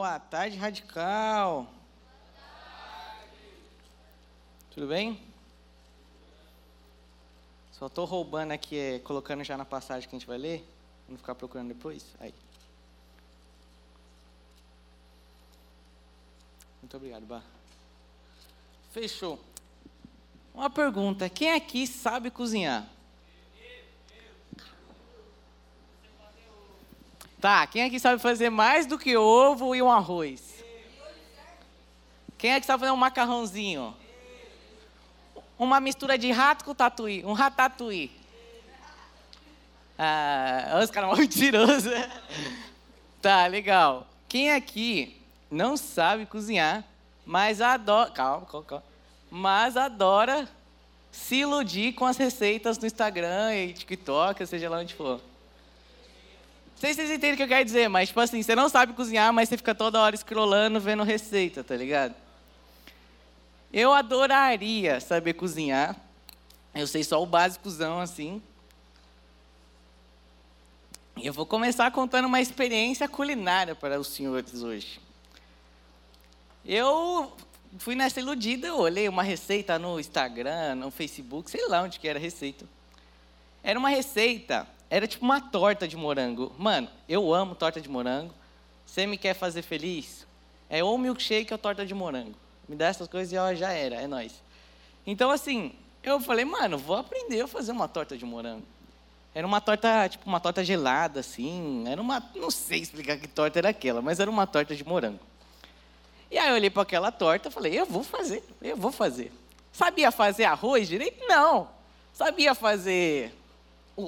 Boa tarde, radical. Tudo bem? Só estou roubando aqui, é, colocando já na passagem que a gente vai ler. Vamos ficar procurando depois. Aí. Muito obrigado, Bah. Fechou. Uma pergunta: quem aqui sabe cozinhar? Tá, quem aqui sabe fazer mais do que ovo e um arroz? Quem é que sabe fazer um macarrãozinho? Uma mistura de rato com tatuí, um ratatouille. Ah, os caras mentirosos. tá, legal. Quem aqui não sabe cozinhar, mas adora. Calma, calma, calma. Mas adora se iludir com as receitas no Instagram e TikTok, seja lá onde for. Não sei se vocês entendem o que eu quero dizer, mas tipo assim, você não sabe cozinhar, mas você fica toda hora scrollando, vendo receita, tá ligado? Eu adoraria saber cozinhar. Eu sei só o básicozão assim. E eu vou começar contando uma experiência culinária para os senhores hoje. Eu fui nessa iludida, eu olhei uma receita no Instagram, no Facebook, sei lá onde que era a receita. Era uma receita era tipo uma torta de morango. Mano, eu amo torta de morango. Você me quer fazer feliz? É ou milkshake ou torta de morango. Me dá essas coisas e ó, já era, é nóis. Então, assim, eu falei, mano, vou aprender a fazer uma torta de morango. Era uma torta, tipo, uma torta gelada, assim. Era uma. Não sei explicar que torta era aquela, mas era uma torta de morango. E aí eu olhei para aquela torta e falei, eu vou fazer, eu vou fazer. Sabia fazer arroz direito? Não. Sabia fazer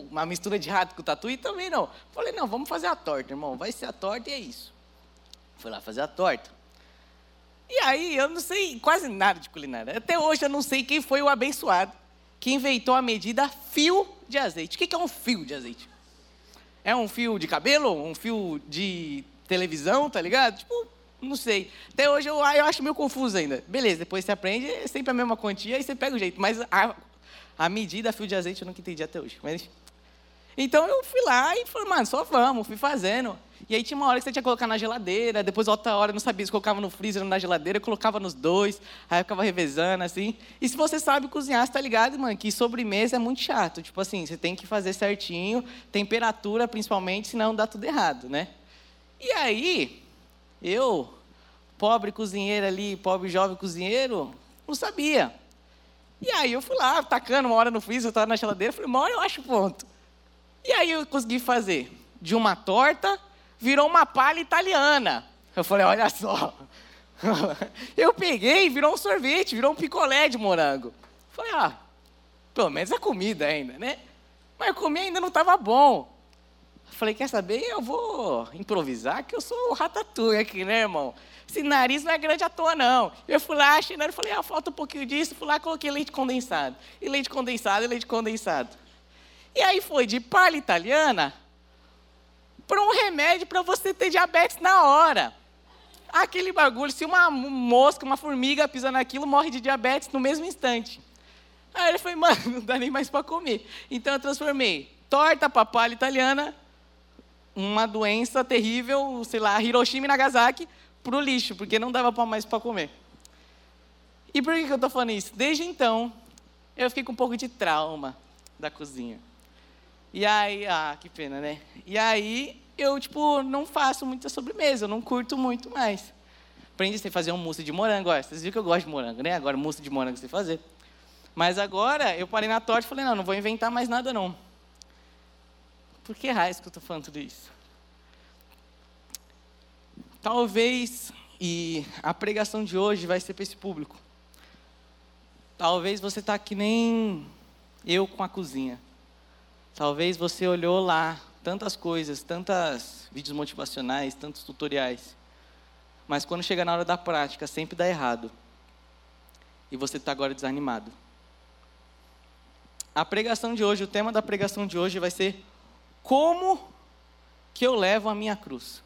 uma mistura de rato com tatu e também não. Falei, não, vamos fazer a torta, irmão. Vai ser a torta e é isso. Fui lá fazer a torta. E aí, eu não sei quase nada de culinária. Até hoje eu não sei quem foi o abençoado que inventou a medida fio de azeite. O que é um fio de azeite? É um fio de cabelo? Um fio de televisão, tá ligado? Tipo, não sei. Até hoje eu, eu acho meio confuso ainda. Beleza, depois você aprende, é sempre a mesma quantia e você pega o jeito. Mas a, a medida fio de azeite eu nunca entendi até hoje. Mas então eu fui lá e falei, mano, só vamos, fui fazendo. E aí tinha uma hora que você tinha que colocar na geladeira, depois outra hora não sabia se colocava no freezer ou na geladeira, eu colocava nos dois, aí eu ficava revezando, assim. E se você sabe cozinhar, você tá ligado, mano, que sobremesa é muito chato. Tipo assim, você tem que fazer certinho, temperatura principalmente, senão dá tudo errado, né? E aí, eu, pobre cozinheiro ali, pobre jovem cozinheiro, não sabia. E aí eu fui lá, tacando uma hora no freezer, eu estava na geladeira, falei, uma hora eu acho ponto. E aí eu consegui fazer. De uma torta, virou uma palha italiana. Eu falei, olha só. Eu peguei, virou um sorvete, virou um picolé de morango. Eu falei, ah, pelo menos é comida ainda, né? Mas eu comi ainda não estava bom. Eu falei, quer saber? Eu vou improvisar, que eu sou o ratatouille aqui, né, irmão? Esse nariz não é grande à toa, não. Eu fui lá, achei, e falei, ah, falta um pouquinho disso. Fui lá, coloquei leite condensado. E leite condensado, e leite condensado. E aí foi de palha italiana para um remédio para você ter diabetes na hora. Aquele bagulho, se uma mosca, uma formiga pisa naquilo, morre de diabetes no mesmo instante. Aí ele falou, mano, não dá nem mais para comer. Então eu transformei torta para palha italiana, uma doença terrível, sei lá, Hiroshima e Nagasaki, para o lixo, porque não dava mais para comer. E por que eu estou falando isso? Desde então, eu fiquei com um pouco de trauma da cozinha. E aí, ah, que pena, né? E aí, eu, tipo, não faço muita sobremesa, eu não curto muito mais. Aprendi a fazer um mousse de morango. Olha, vocês viram que eu gosto de morango, né? Agora, mousse de morango sei fazer. Mas agora, eu parei na torta e falei, não, não vou inventar mais nada, não. Por que raiz que eu estou falando tudo isso? Talvez, e a pregação de hoje vai ser para esse público. Talvez você está que nem eu com a cozinha. Talvez você olhou lá tantas coisas, tantos vídeos motivacionais, tantos tutoriais, mas quando chega na hora da prática, sempre dá errado. E você está agora desanimado. A pregação de hoje, o tema da pregação de hoje vai ser como que eu levo a minha cruz.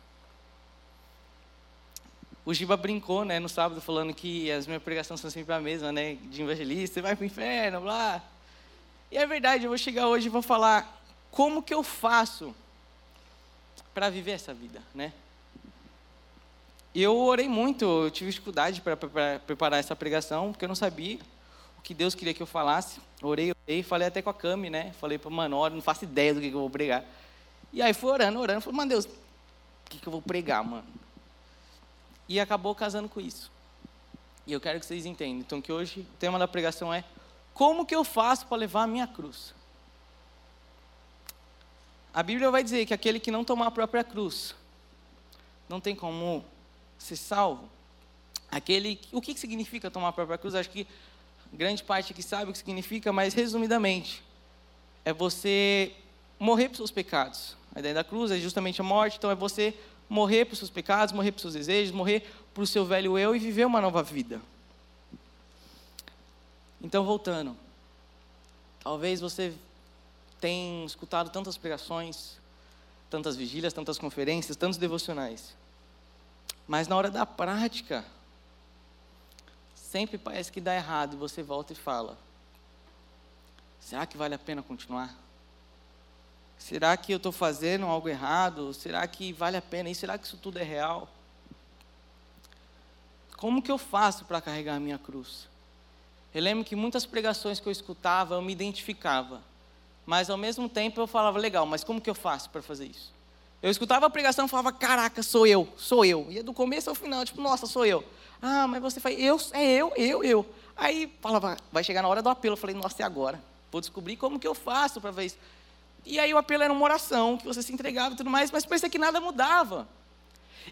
O Giba brincou, né, no sábado, falando que as minhas pregações são sempre a mesma, né, de evangelista, você vai para o inferno, blá. E é verdade, eu vou chegar hoje e vou falar como que eu faço para viver essa vida, né? Eu orei muito, eu tive dificuldade para preparar essa pregação, porque eu não sabia o que Deus queria que eu falasse. Orei, orei, falei até com a Cami, né? Falei para mano, não faço ideia do que, que eu vou pregar. E aí fui orando, orando, falei, mano, Deus, o que, que eu vou pregar, mano? E acabou casando com isso. E eu quero que vocês entendam. Então, que hoje o tema da pregação é como que eu faço para levar a minha cruz? A Bíblia vai dizer que aquele que não tomar a própria cruz não tem como ser salvo. Aquele, o que significa tomar a própria cruz? Acho que grande parte aqui sabe o que significa, mas resumidamente, é você morrer para seus pecados. A ideia da cruz é justamente a morte, então é você morrer para os seus pecados, morrer para os seus desejos, morrer para o seu velho eu e viver uma nova vida. Então, voltando. Talvez você tenha escutado tantas pregações, tantas vigílias, tantas conferências, tantos devocionais. Mas na hora da prática, sempre parece que dá errado e você volta e fala: será que vale a pena continuar? Será que eu estou fazendo algo errado? Será que vale a pena? E será que isso tudo é real? Como que eu faço para carregar a minha cruz? Eu lembro que muitas pregações que eu escutava, eu me identificava. Mas ao mesmo tempo eu falava, legal, mas como que eu faço para fazer isso? Eu escutava a pregação e falava, caraca, sou eu, sou eu. E do começo ao final, tipo, nossa, sou eu. Ah, mas você faz, eu, é eu, eu, eu. Aí falava, vai chegar na hora do apelo. Eu falei, nossa, e agora? Vou descobrir como que eu faço para ver isso. E aí o apelo era uma oração, que você se entregava e tudo mais, mas parecia que nada mudava.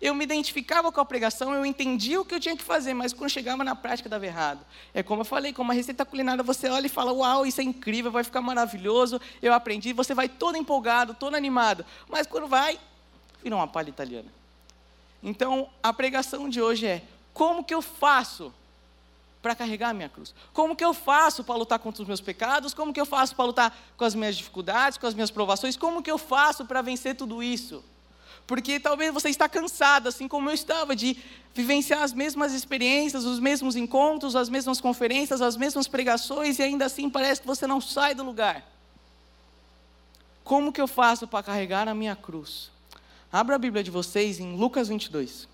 Eu me identificava com a pregação, eu entendia o que eu tinha que fazer, mas quando chegava na prática dava errado. É como eu falei, como uma receita culinária, você olha e fala, uau, isso é incrível, vai ficar maravilhoso, eu aprendi, você vai todo empolgado, todo animado. Mas quando vai, vira uma palha italiana. Então, a pregação de hoje é, como que eu faço para carregar a minha cruz? Como que eu faço para lutar contra os meus pecados? Como que eu faço para lutar com as minhas dificuldades, com as minhas provações? Como que eu faço para vencer tudo isso? Porque talvez você está cansado, assim como eu estava, de vivenciar as mesmas experiências, os mesmos encontros, as mesmas conferências, as mesmas pregações, e ainda assim parece que você não sai do lugar. Como que eu faço para carregar a minha cruz? Abra a Bíblia de vocês em Lucas 22.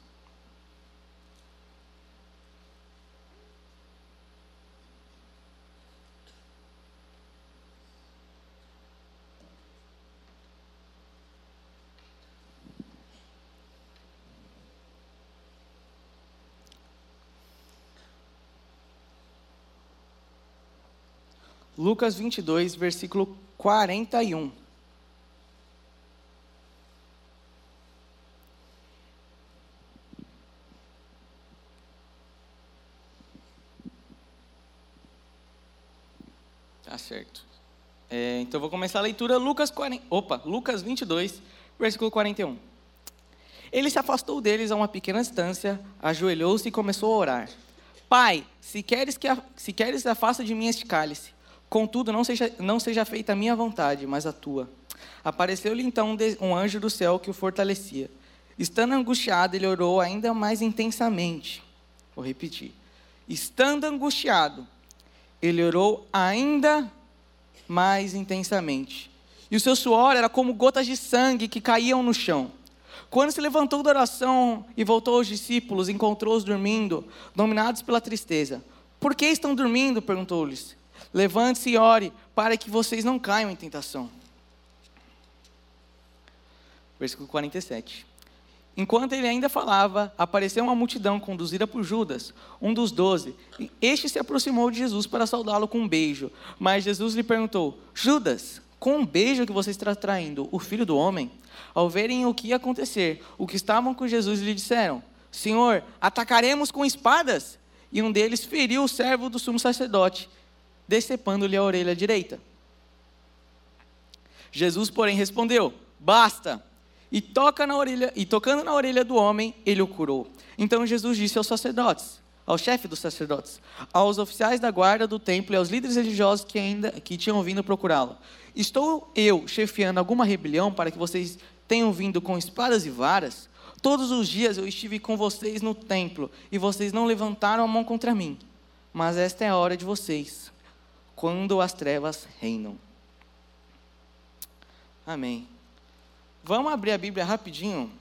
Lucas 22, versículo 41. Tá certo. É, então vou começar a leitura Lucas 40, opa, Lucas 22, versículo 41. Ele se afastou deles a uma pequena distância, ajoelhou-se e começou a orar. Pai, se queres que se queres afasta de mim este cálice. Contudo, não seja, não seja feita a minha vontade, mas a tua. Apareceu-lhe então um anjo do céu que o fortalecia. Estando angustiado, ele orou ainda mais intensamente. Vou repetir. Estando angustiado, ele orou ainda mais intensamente. E o seu suor era como gotas de sangue que caíam no chão. Quando se levantou da oração e voltou aos discípulos, encontrou-os dormindo, dominados pela tristeza. Por que estão dormindo? perguntou-lhes. Levante-se e ore, para que vocês não caiam em tentação. Versículo 47. Enquanto ele ainda falava, apareceu uma multidão conduzida por Judas, um dos doze. Este se aproximou de Jesus para saudá-lo com um beijo. Mas Jesus lhe perguntou: Judas, com um beijo que você está traindo o filho do homem? Ao verem o que ia acontecer, o que estavam com Jesus lhe disseram: Senhor, atacaremos com espadas? E um deles feriu o servo do sumo sacerdote decepando-lhe a orelha direita. Jesus, porém, respondeu: Basta. E toca na orelha, e tocando na orelha do homem, ele o curou. Então Jesus disse aos sacerdotes, ao chefe dos sacerdotes, aos oficiais da guarda do templo e aos líderes religiosos que ainda que tinham vindo procurá-lo: Estou eu chefiando alguma rebelião para que vocês tenham vindo com espadas e varas? Todos os dias eu estive com vocês no templo e vocês não levantaram a mão contra mim. Mas esta é a hora de vocês quando as trevas reinam. Amém. Vamos abrir a Bíblia rapidinho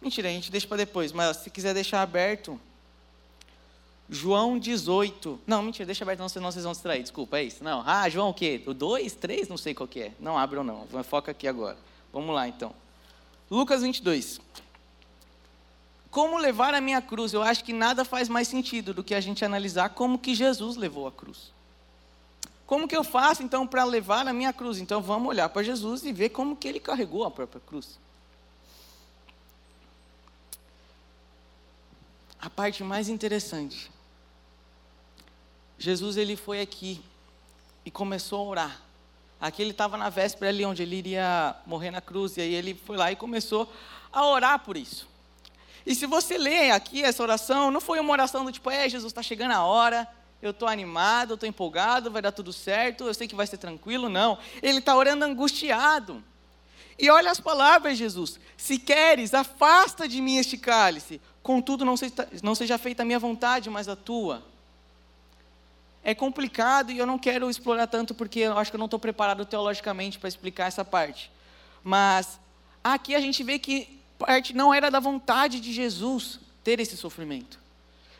Mentira, a gente deixa para depois, mas se quiser deixar aberto, João 18. Não, mentira, deixa aberto, não, senão vocês vão distrair. Desculpa, é isso. Não. Ah, João o quê? O 2, 3? Não sei qual que é. Não abram, não. Foca aqui agora. Vamos lá, então. Lucas 22. Como levar a minha cruz? Eu acho que nada faz mais sentido do que a gente analisar como que Jesus levou a cruz. Como que eu faço então para levar a minha cruz? Então vamos olhar para Jesus e ver como que ele carregou a própria cruz. A parte mais interessante. Jesus ele foi aqui e começou a orar. Aqui ele estava na véspera ali onde ele iria morrer na cruz e aí ele foi lá e começou a orar por isso. E se você ler aqui essa oração, não foi uma oração do tipo, é, Jesus, está chegando a hora, eu estou animado, estou empolgado, vai dar tudo certo, eu sei que vai ser tranquilo. Não. Ele está orando angustiado. E olha as palavras, Jesus. Se queres, afasta de mim este cálice. Contudo, não seja, não seja feita a minha vontade, mas a tua. É complicado e eu não quero explorar tanto porque eu acho que eu não estou preparado teologicamente para explicar essa parte. Mas aqui a gente vê que parte não era da vontade de Jesus ter esse sofrimento.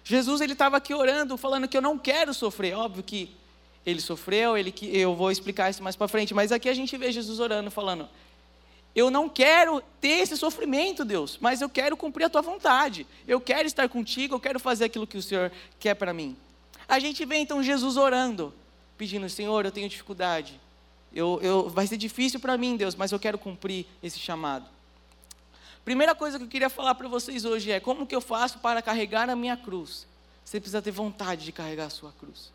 Jesus ele estava aqui orando, falando que eu não quero sofrer. Óbvio que ele sofreu, ele que eu vou explicar isso mais para frente, mas aqui a gente vê Jesus orando, falando: eu não quero ter esse sofrimento, Deus, mas eu quero cumprir a tua vontade. Eu quero estar contigo, eu quero fazer aquilo que o Senhor quer para mim. A gente vê então Jesus orando, pedindo: Senhor, eu tenho dificuldade. Eu, eu, vai ser difícil para mim, Deus, mas eu quero cumprir esse chamado. Primeira coisa que eu queria falar para vocês hoje é como que eu faço para carregar a minha cruz. Você precisa ter vontade de carregar a sua cruz.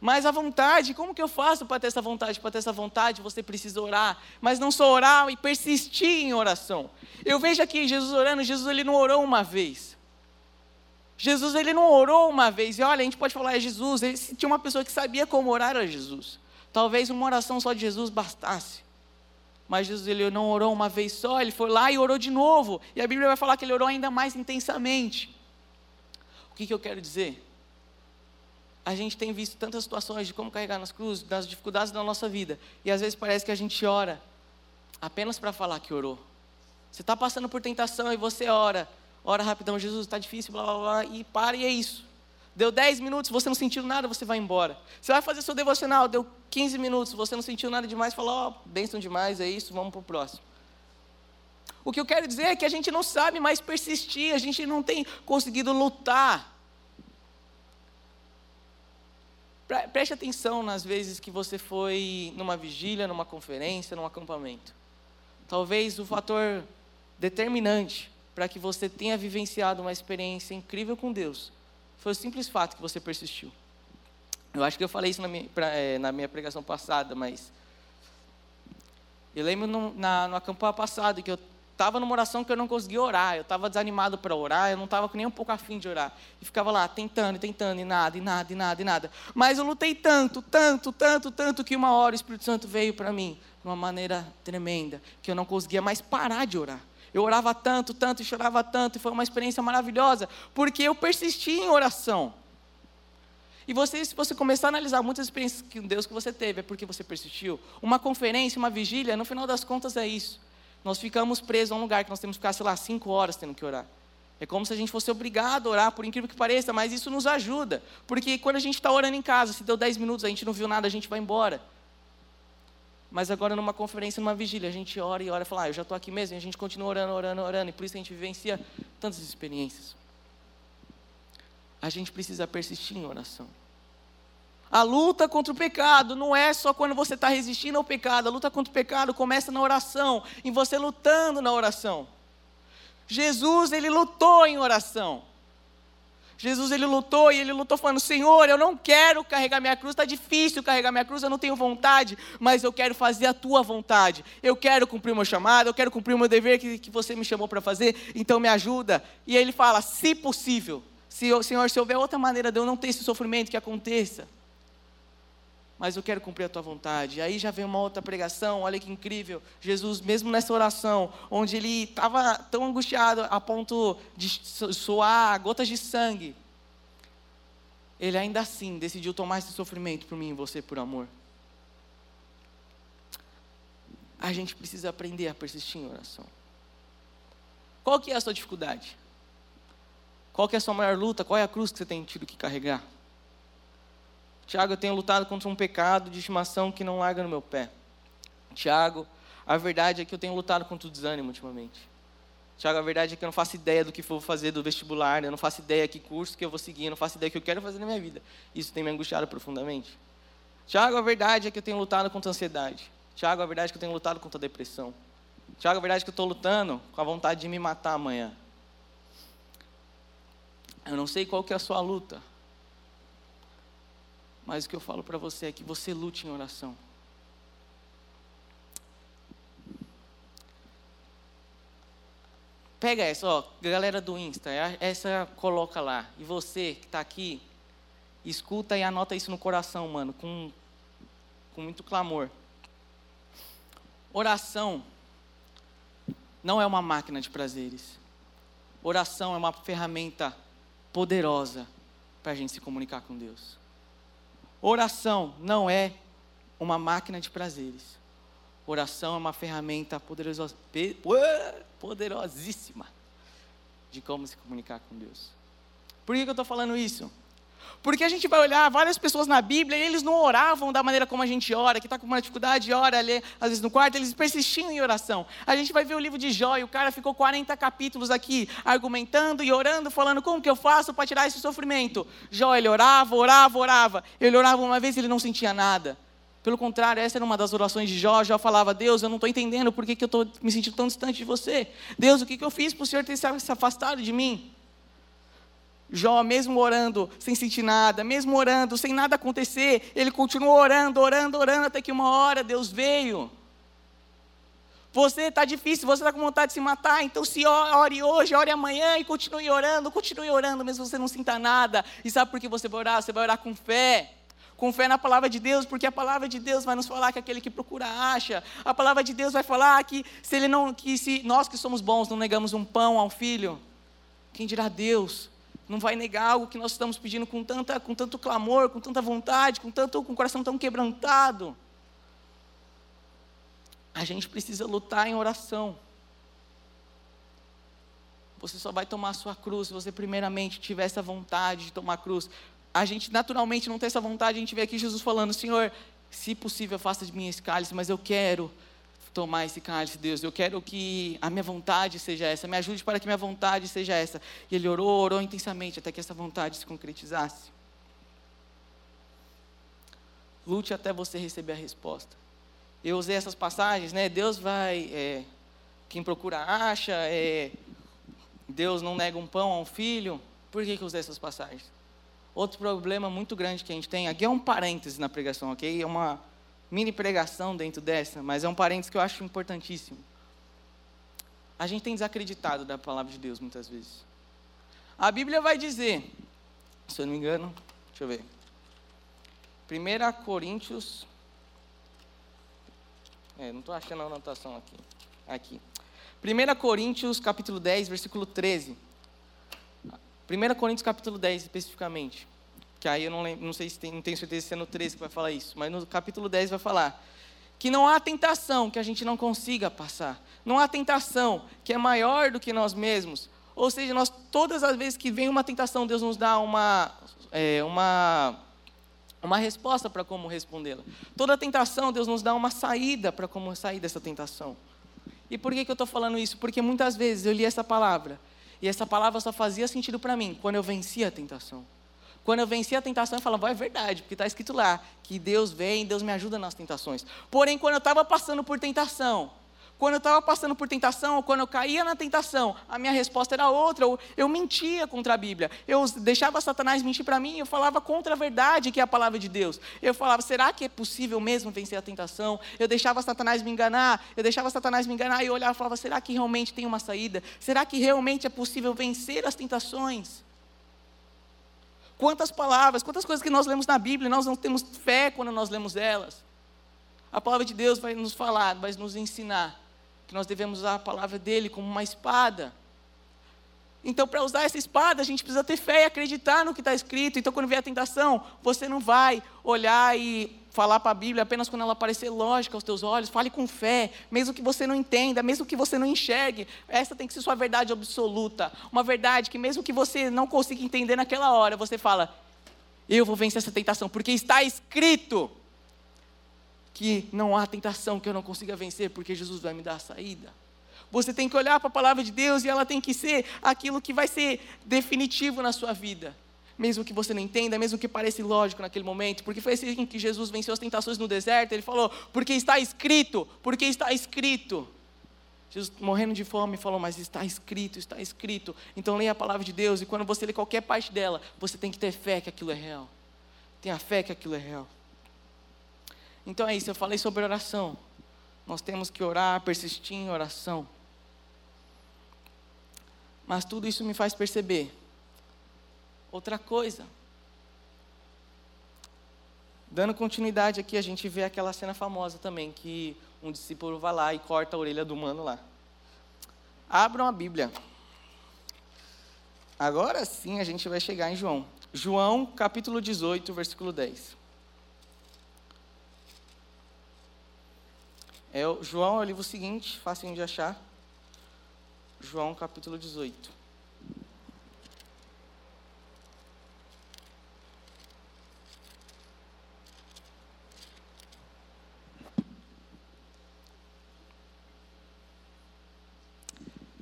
Mas a vontade, como que eu faço para ter essa vontade? Para ter essa vontade, você precisa orar. Mas não só orar e persistir em oração. Eu vejo aqui Jesus orando, Jesus ele não orou uma vez. Jesus ele não orou uma vez. E olha, a gente pode falar, é Jesus. Ele, se tinha uma pessoa que sabia como orar, era Jesus. Talvez uma oração só de Jesus bastasse. Mas Jesus ele não orou uma vez só, ele foi lá e orou de novo. E a Bíblia vai falar que ele orou ainda mais intensamente. O que, que eu quero dizer? A gente tem visto tantas situações de como carregar nas cruzes, das dificuldades da nossa vida. E às vezes parece que a gente ora apenas para falar que orou. Você está passando por tentação e você ora. Ora rapidão, Jesus, está difícil, blá blá blá, e para e é isso. Deu 10 minutos, você não sentiu nada, você vai embora. Você vai fazer seu devocional, deu 15 minutos, você não sentiu nada demais, falou, ó, oh, bênção demais, é isso, vamos para o próximo. O que eu quero dizer é que a gente não sabe mais persistir, a gente não tem conseguido lutar. Preste atenção nas vezes que você foi numa vigília, numa conferência, num acampamento. Talvez o fator determinante para que você tenha vivenciado uma experiência incrível com Deus foi o simples fato que você persistiu. Eu acho que eu falei isso na minha, pra, é, na minha pregação passada, mas. Eu lembro no, na, no acampamento passado que eu estava numa oração que eu não conseguia orar, eu estava desanimado para orar, eu não estava nem um pouco afim de orar. E ficava lá tentando, tentando, e nada, e nada, e nada, e nada. Mas eu lutei tanto, tanto, tanto, tanto, que uma hora o Espírito Santo veio para mim de uma maneira tremenda, que eu não conseguia mais parar de orar. Eu orava tanto, tanto e chorava tanto, e foi uma experiência maravilhosa, porque eu persisti em oração. E você, se você começar a analisar muitas experiências com Deus que você teve, é porque você persistiu. Uma conferência, uma vigília, no final das contas é isso. Nós ficamos presos a um lugar que nós temos que ficar, sei lá, cinco horas tendo que orar. É como se a gente fosse obrigado a orar, por incrível que pareça, mas isso nos ajuda. Porque quando a gente está orando em casa, se deu dez minutos, a gente não viu nada, a gente vai embora. Mas agora numa conferência, numa vigília, a gente ora e ora e fala, ah, eu já estou aqui mesmo, e a gente continua orando, orando, orando, e por isso a gente vivencia tantas experiências. A gente precisa persistir em oração. A luta contra o pecado não é só quando você está resistindo ao pecado, a luta contra o pecado começa na oração, em você lutando na oração. Jesus, ele lutou em oração. Jesus ele lutou e ele lutou falando: Senhor, eu não quero carregar minha cruz, está difícil carregar minha cruz, eu não tenho vontade, mas eu quero fazer a tua vontade. Eu quero cumprir o meu chamado, eu quero cumprir o meu dever que, que você me chamou para fazer, então me ajuda. E ele fala: se possível, se, Senhor, se houver outra maneira de eu não ter esse sofrimento, que aconteça mas eu quero cumprir a tua vontade. Aí já vem uma outra pregação, olha que incrível. Jesus, mesmo nessa oração, onde ele estava tão angustiado a ponto de soar gotas de sangue, ele ainda assim decidiu tomar esse sofrimento por mim e você por amor. A gente precisa aprender a persistir em oração. Qual que é a sua dificuldade? Qual que é a sua maior luta? Qual é a cruz que você tem tido que carregar? Tiago, eu tenho lutado contra um pecado de estimação que não larga no meu pé. Tiago, a verdade é que eu tenho lutado contra o desânimo ultimamente. Tiago, a verdade é que eu não faço ideia do que vou fazer do vestibular, eu não faço ideia que curso que eu vou seguir, eu não faço ideia do que eu quero fazer na minha vida. Isso tem me angustiado profundamente. Tiago, a verdade é que eu tenho lutado contra a ansiedade. Tiago, a verdade é que eu tenho lutado contra a depressão. Tiago, a verdade é que eu estou lutando com a vontade de me matar amanhã. Eu não sei qual que é a sua luta. Mas o que eu falo para você é que você lute em oração. Pega essa, ó, galera do Insta, é essa coloca lá. E você que está aqui, escuta e anota isso no coração, mano, com, com muito clamor. Oração não é uma máquina de prazeres. Oração é uma ferramenta poderosa para a gente se comunicar com Deus. Oração não é uma máquina de prazeres. Oração é uma ferramenta poderosíssima de como se comunicar com Deus. Por que, eu estou falando isso? Porque a gente vai olhar várias pessoas na Bíblia e eles não oravam da maneira como a gente ora, que está com uma dificuldade, ora ali, às vezes no quarto, eles persistiam em oração. A gente vai ver o livro de Jó e o cara ficou 40 capítulos aqui, argumentando e orando, falando como que eu faço para tirar esse sofrimento. Jó, ele orava, orava, orava. Ele orava uma vez e ele não sentia nada. Pelo contrário, essa era uma das orações de Jó. Jó falava: Deus, eu não estou entendendo por que, que eu estou me sentindo tão distante de você. Deus, o que, que eu fiz para o Senhor ter se afastado de mim? Jó, mesmo orando sem sentir nada, mesmo orando sem nada acontecer, ele continuou orando, orando, orando, até que uma hora Deus veio. Você está difícil, você está com vontade de se matar, então se ore hoje, ore amanhã e continue orando, continue orando, mesmo você não sinta nada. E sabe por que você vai orar? Você vai orar com fé. Com fé na palavra de Deus, porque a palavra de Deus vai nos falar que aquele que procura acha. A palavra de Deus vai falar que se ele não, que se nós que somos bons não negamos um pão ao filho, quem dirá Deus? Não vai negar algo que nós estamos pedindo com, tanta, com tanto clamor, com tanta vontade, com, tanto, com o coração tão quebrantado. A gente precisa lutar em oração. Você só vai tomar a sua cruz se você primeiramente tiver essa vontade de tomar a cruz. A gente naturalmente não tem essa vontade, a gente vê aqui Jesus falando, Senhor, se possível, faça de mim esse cálice, mas eu quero tomar esse cálice, Deus. Eu quero que a minha vontade seja essa. Me ajude para que minha vontade seja essa. E ele orou, orou intensamente até que essa vontade se concretizasse. Lute até você receber a resposta. Eu usei essas passagens, né? Deus vai, é, quem procura acha, é, Deus não nega um pão a um filho. Por que, que eu usei essas passagens? Outro problema muito grande que a gente tem, aqui é um parêntese na pregação, ok? É uma, mini pregação dentro dessa, mas é um parênteses que eu acho importantíssimo. A gente tem desacreditado da palavra de Deus muitas vezes. A Bíblia vai dizer, se eu não me engano, deixa eu ver. 1 Coríntios. É, não estou achando a anotação aqui. Aqui. 1 Coríntios capítulo 10, versículo 13. 1 Coríntios capítulo 10, especificamente que aí eu não, lembro, não sei se tem, não tenho certeza se é no 13 que vai falar isso, mas no capítulo 10 vai falar que não há tentação que a gente não consiga passar. Não há tentação que é maior do que nós mesmos. Ou seja, nós todas as vezes que vem uma tentação, Deus nos dá uma é, uma uma resposta para como respondê-la. Toda tentação, Deus nos dá uma saída para como sair dessa tentação. E por que, que eu estou falando isso? Porque muitas vezes eu li essa palavra e essa palavra só fazia sentido para mim quando eu vencia a tentação. Quando eu venci a tentação, eu falava, é verdade, porque está escrito lá que Deus vem, Deus me ajuda nas tentações. Porém, quando eu estava passando por tentação, quando eu estava passando por tentação, ou quando eu caía na tentação, a minha resposta era outra. Eu, eu mentia contra a Bíblia. Eu deixava Satanás mentir para mim, eu falava contra a verdade, que é a palavra de Deus. Eu falava, será que é possível mesmo vencer a tentação? Eu deixava Satanás me enganar, eu deixava Satanás me enganar e eu olhava e falava, será que realmente tem uma saída? Será que realmente é possível vencer as tentações? Quantas palavras, quantas coisas que nós lemos na Bíblia, nós não temos fé quando nós lemos elas. A palavra de Deus vai nos falar, vai nos ensinar que nós devemos usar a palavra dele como uma espada. Então, para usar essa espada, a gente precisa ter fé e acreditar no que está escrito. Então, quando vier a tentação, você não vai olhar e falar para a Bíblia apenas quando ela parecer lógica aos teus olhos. Fale com fé, mesmo que você não entenda, mesmo que você não enxergue. Essa tem que ser sua verdade absoluta. Uma verdade que, mesmo que você não consiga entender naquela hora, você fala: Eu vou vencer essa tentação, porque está escrito que não há tentação que eu não consiga vencer, porque Jesus vai me dar a saída. Você tem que olhar para a palavra de Deus e ela tem que ser aquilo que vai ser definitivo na sua vida. Mesmo que você não entenda, mesmo que pareça ilógico naquele momento, porque foi assim que Jesus venceu as tentações no deserto. Ele falou, porque está escrito, porque está escrito. Jesus morrendo de fome falou, mas está escrito, está escrito. Então leia a palavra de Deus e quando você lê qualquer parte dela, você tem que ter fé que aquilo é real. Tenha fé que aquilo é real. Então é isso, eu falei sobre oração. Nós temos que orar, persistir em oração. Mas tudo isso me faz perceber outra coisa. Dando continuidade aqui, a gente vê aquela cena famosa também, que um discípulo vai lá e corta a orelha do mano lá. Abram a Bíblia. Agora sim a gente vai chegar em João. João, capítulo 18, versículo 10. É, João é o livro seguinte, fácil de achar. João capítulo 18.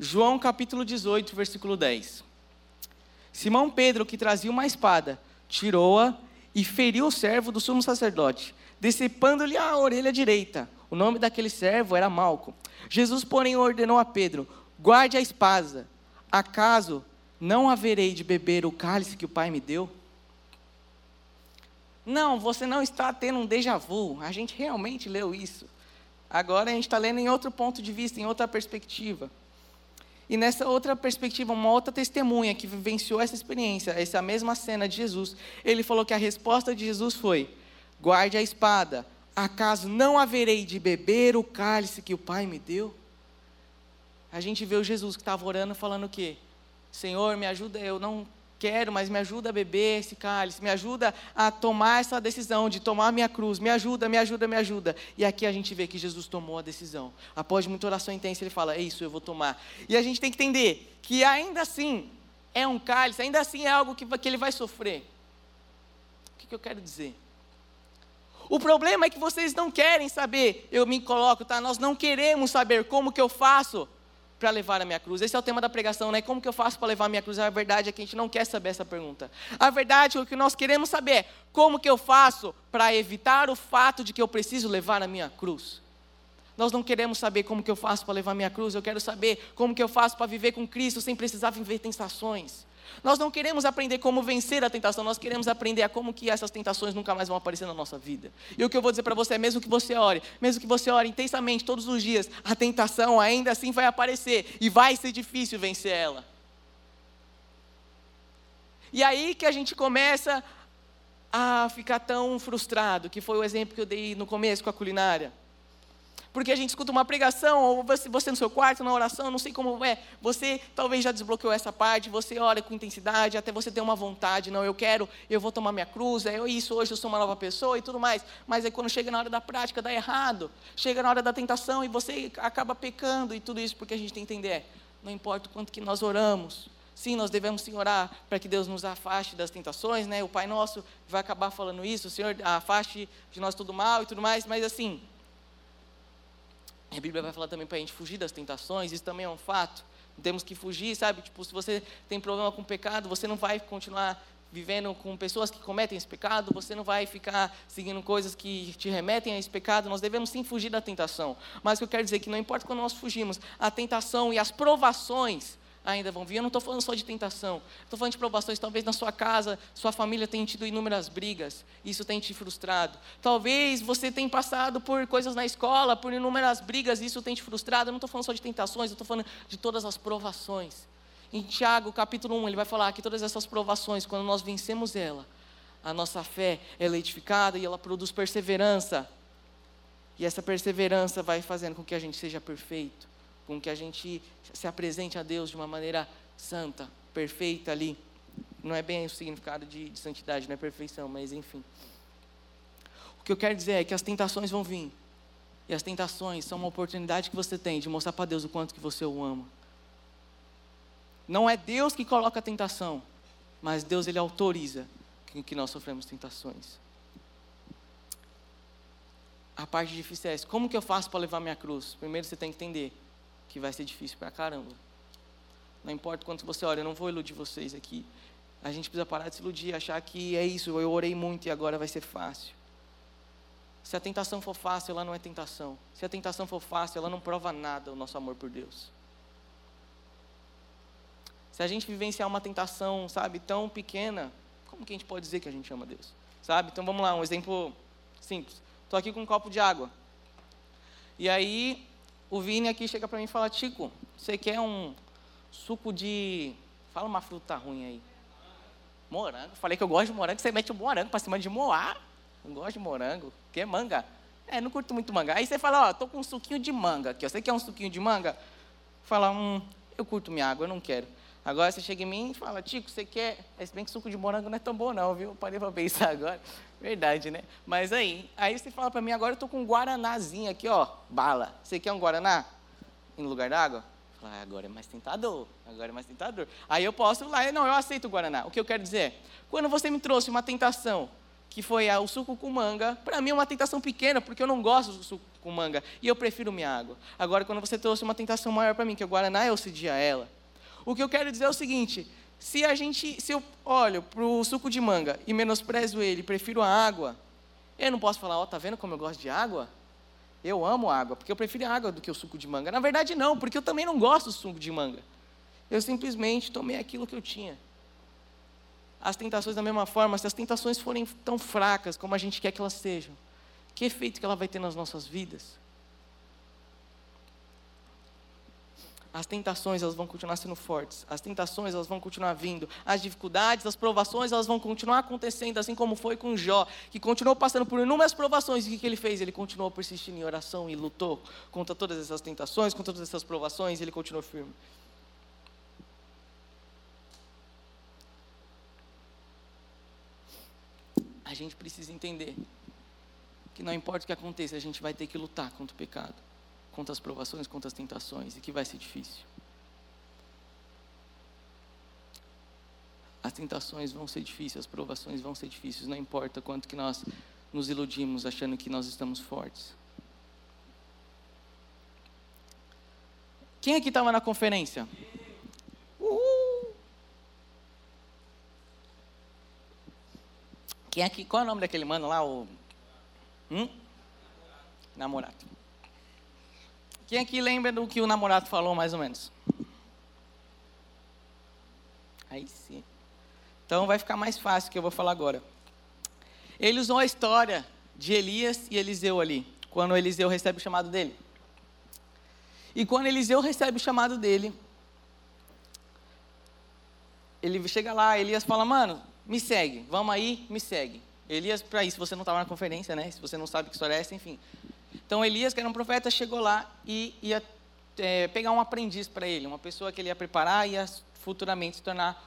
João capítulo 18, versículo 10. Simão Pedro, que trazia uma espada, tirou-a e feriu o servo do sumo sacerdote, decepando-lhe a orelha direita. O nome daquele servo era Malco. Jesus, porém, ordenou a Pedro: Guarde a espada. Acaso não haverei de beber o cálice que o Pai me deu? Não, você não está tendo um déjà vu. A gente realmente leu isso. Agora a gente está lendo em outro ponto de vista, em outra perspectiva. E nessa outra perspectiva, uma outra testemunha que vivenciou essa experiência, essa mesma cena de Jesus, ele falou que a resposta de Jesus foi: guarde a espada, acaso não haverei de beber o cálice que o Pai me deu? a gente vê o Jesus que estava orando falando o quê? Senhor, me ajuda, eu não quero, mas me ajuda a beber esse cálice, me ajuda a tomar essa decisão de tomar a minha cruz, me ajuda, me ajuda, me ajuda. E aqui a gente vê que Jesus tomou a decisão. Após muita oração intensa, ele fala: É isso, eu vou tomar. E a gente tem que entender que ainda assim é um cálice, ainda assim é algo que, que ele vai sofrer. O que, que eu quero dizer? O problema é que vocês não querem saber, eu me coloco, tá? Nós não queremos saber como que eu faço para levar a minha cruz? Esse é o tema da pregação, né? Como que eu faço para levar a minha cruz? A verdade é que a gente não quer saber essa pergunta. A verdade é que o que nós queremos saber é como que eu faço para evitar o fato de que eu preciso levar a minha cruz. Nós não queremos saber como que eu faço para levar a minha cruz, eu quero saber como que eu faço para viver com Cristo sem precisar viver tentações. Nós não queremos aprender como vencer a tentação, nós queremos aprender a como que essas tentações nunca mais vão aparecer na nossa vida. E o que eu vou dizer para você é, mesmo que você ore, mesmo que você ore intensamente todos os dias, a tentação ainda assim vai aparecer e vai ser difícil vencer ela. E aí que a gente começa a ficar tão frustrado, que foi o exemplo que eu dei no começo com a culinária porque a gente escuta uma pregação, ou você, você no seu quarto, na oração, não sei como é, você talvez já desbloqueou essa parte, você ora com intensidade, até você ter uma vontade, não, eu quero, eu vou tomar minha cruz, é isso, hoje eu sou uma nova pessoa e tudo mais, mas aí quando chega na hora da prática dá errado, chega na hora da tentação e você acaba pecando e tudo isso porque a gente tem que entender, é, não importa o quanto que nós oramos, Sim, nós devemos sim orar para que Deus nos afaste das tentações, né? O Pai Nosso vai acabar falando isso, o Senhor afaste de nós todo mal e tudo mais, mas assim, a Bíblia vai falar também para a gente fugir das tentações, isso também é um fato. Temos que fugir, sabe? Tipo, se você tem problema com o pecado, você não vai continuar vivendo com pessoas que cometem esse pecado, você não vai ficar seguindo coisas que te remetem a esse pecado. Nós devemos sim fugir da tentação. Mas o que eu quero dizer é que não importa quando nós fugimos, a tentação e as provações ainda vão vir. Eu não estou falando só de tentação, estou falando de provações. Talvez na sua casa, sua família tenha tido inúmeras brigas, isso tem te frustrado. Talvez você tenha passado por coisas na escola, por inúmeras brigas, isso tem te frustrado. Eu não estou falando só de tentações, eu estou falando de todas as provações. Em Tiago, capítulo 1, ele vai falar que todas essas provações, quando nós vencemos ela, a nossa fé é edificada e ela produz perseverança. E essa perseverança vai fazendo com que a gente seja perfeito com que a gente se apresente a Deus de uma maneira santa, perfeita ali. Não é bem o significado de, de santidade, não é perfeição, mas enfim. O que eu quero dizer é que as tentações vão vir. E as tentações são uma oportunidade que você tem de mostrar para Deus o quanto que você o ama. Não é Deus que coloca a tentação, mas Deus ele autoriza que nós sofremos tentações. A parte difícil é essa. Como que eu faço para levar minha cruz? Primeiro você tem que entender que vai ser difícil para caramba. Não importa quanto você ora, eu não vou iludir vocês aqui. A gente precisa parar de se iludir, achar que é isso, eu orei muito e agora vai ser fácil. Se a tentação for fácil, ela não é tentação. Se a tentação for fácil, ela não prova nada o nosso amor por Deus. Se a gente vivenciar uma tentação, sabe, tão pequena, como que a gente pode dizer que a gente ama Deus? Sabe? Então vamos lá, um exemplo simples. Estou aqui com um copo de água. E aí, o Vini aqui chega para mim e fala: Tico, você quer um suco de. Fala uma fruta ruim aí. Morango. Falei que eu gosto de morango, você mete o morango para cima de moar. Não gosto de morango. Quer manga? É, não curto muito manga. Aí você fala: Ó, tô com um suquinho de manga aqui. Você quer um suquinho de manga? Fala: Hum, eu curto minha água, eu não quero. Agora você chega em mim e fala, Tico, você quer. Se bem que suco de morango não é tão bom, não, viu? Parei para pensar agora. Verdade, né? Mas aí, aí você fala para mim, agora eu estou com um guaranazinho aqui, ó, bala. Você quer um guaraná? Em lugar d'água? Ah, agora é mais tentador, agora é mais tentador. Aí eu posso ir lá, não, eu aceito o guaraná. O que eu quero dizer quando você me trouxe uma tentação, que foi o suco com manga, para mim é uma tentação pequena, porque eu não gosto do suco com manga, e eu prefiro minha água. Agora, quando você trouxe uma tentação maior para mim, que é o guaraná, eu cedi a ela. O que eu quero dizer é o seguinte: se a gente, se eu olho para o suco de manga e menosprezo ele, prefiro a água, eu não posso falar, ó, oh, tá vendo como eu gosto de água? Eu amo água, porque eu prefiro a água do que o suco de manga. Na verdade, não, porque eu também não gosto do suco de manga. Eu simplesmente tomei aquilo que eu tinha. As tentações, da mesma forma, se as tentações forem tão fracas como a gente quer que elas sejam, que efeito que ela vai ter nas nossas vidas? As tentações elas vão continuar sendo fortes, as tentações elas vão continuar vindo, as dificuldades, as provações elas vão continuar acontecendo, assim como foi com Jó, que continuou passando por inúmeras provações, e o que ele fez? Ele continuou persistindo em oração e lutou contra todas essas tentações, contra todas essas provações, ele continuou firme. A gente precisa entender que não importa o que aconteça, a gente vai ter que lutar contra o pecado contra as provações, contra as tentações, e que vai ser difícil. As tentações vão ser difíceis, as provações vão ser difíceis, não importa quanto que nós nos iludimos achando que nós estamos fortes. Quem aqui estava na conferência? Uhul. Quem aqui, qual é o nome daquele mano lá? O hum? namorado. Quem aqui lembra do que o namorado falou, mais ou menos? Aí sim. Então vai ficar mais fácil que eu vou falar agora. Ele usou a história de Elias e Eliseu ali, quando Eliseu recebe o chamado dele. E quando Eliseu recebe o chamado dele, ele chega lá, Elias fala: Mano, me segue, vamos aí, me segue. Elias, para isso, você não estava na conferência, né? Se você não sabe que história é essa, enfim. Então Elias, que era um profeta, chegou lá e ia é, pegar um aprendiz para ele, uma pessoa que ele ia preparar e ia futuramente se tornar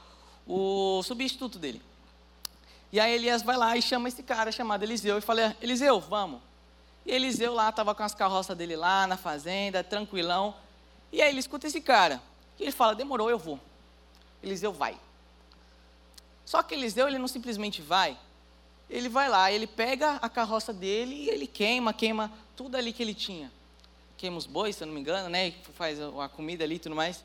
o substituto dele. E aí Elias vai lá e chama esse cara chamado Eliseu e fala: Eliseu, vamos. E Eliseu lá estava com as carroças dele lá na fazenda, tranquilão. E aí ele escuta esse cara. E ele fala: demorou, eu vou. Eliseu vai. Só que Eliseu ele não simplesmente vai, ele vai lá, ele pega a carroça dele e ele queima, queima tudo ali que ele tinha. Queima os bois, se eu não me engano, né? Faz a comida ali e tudo mais.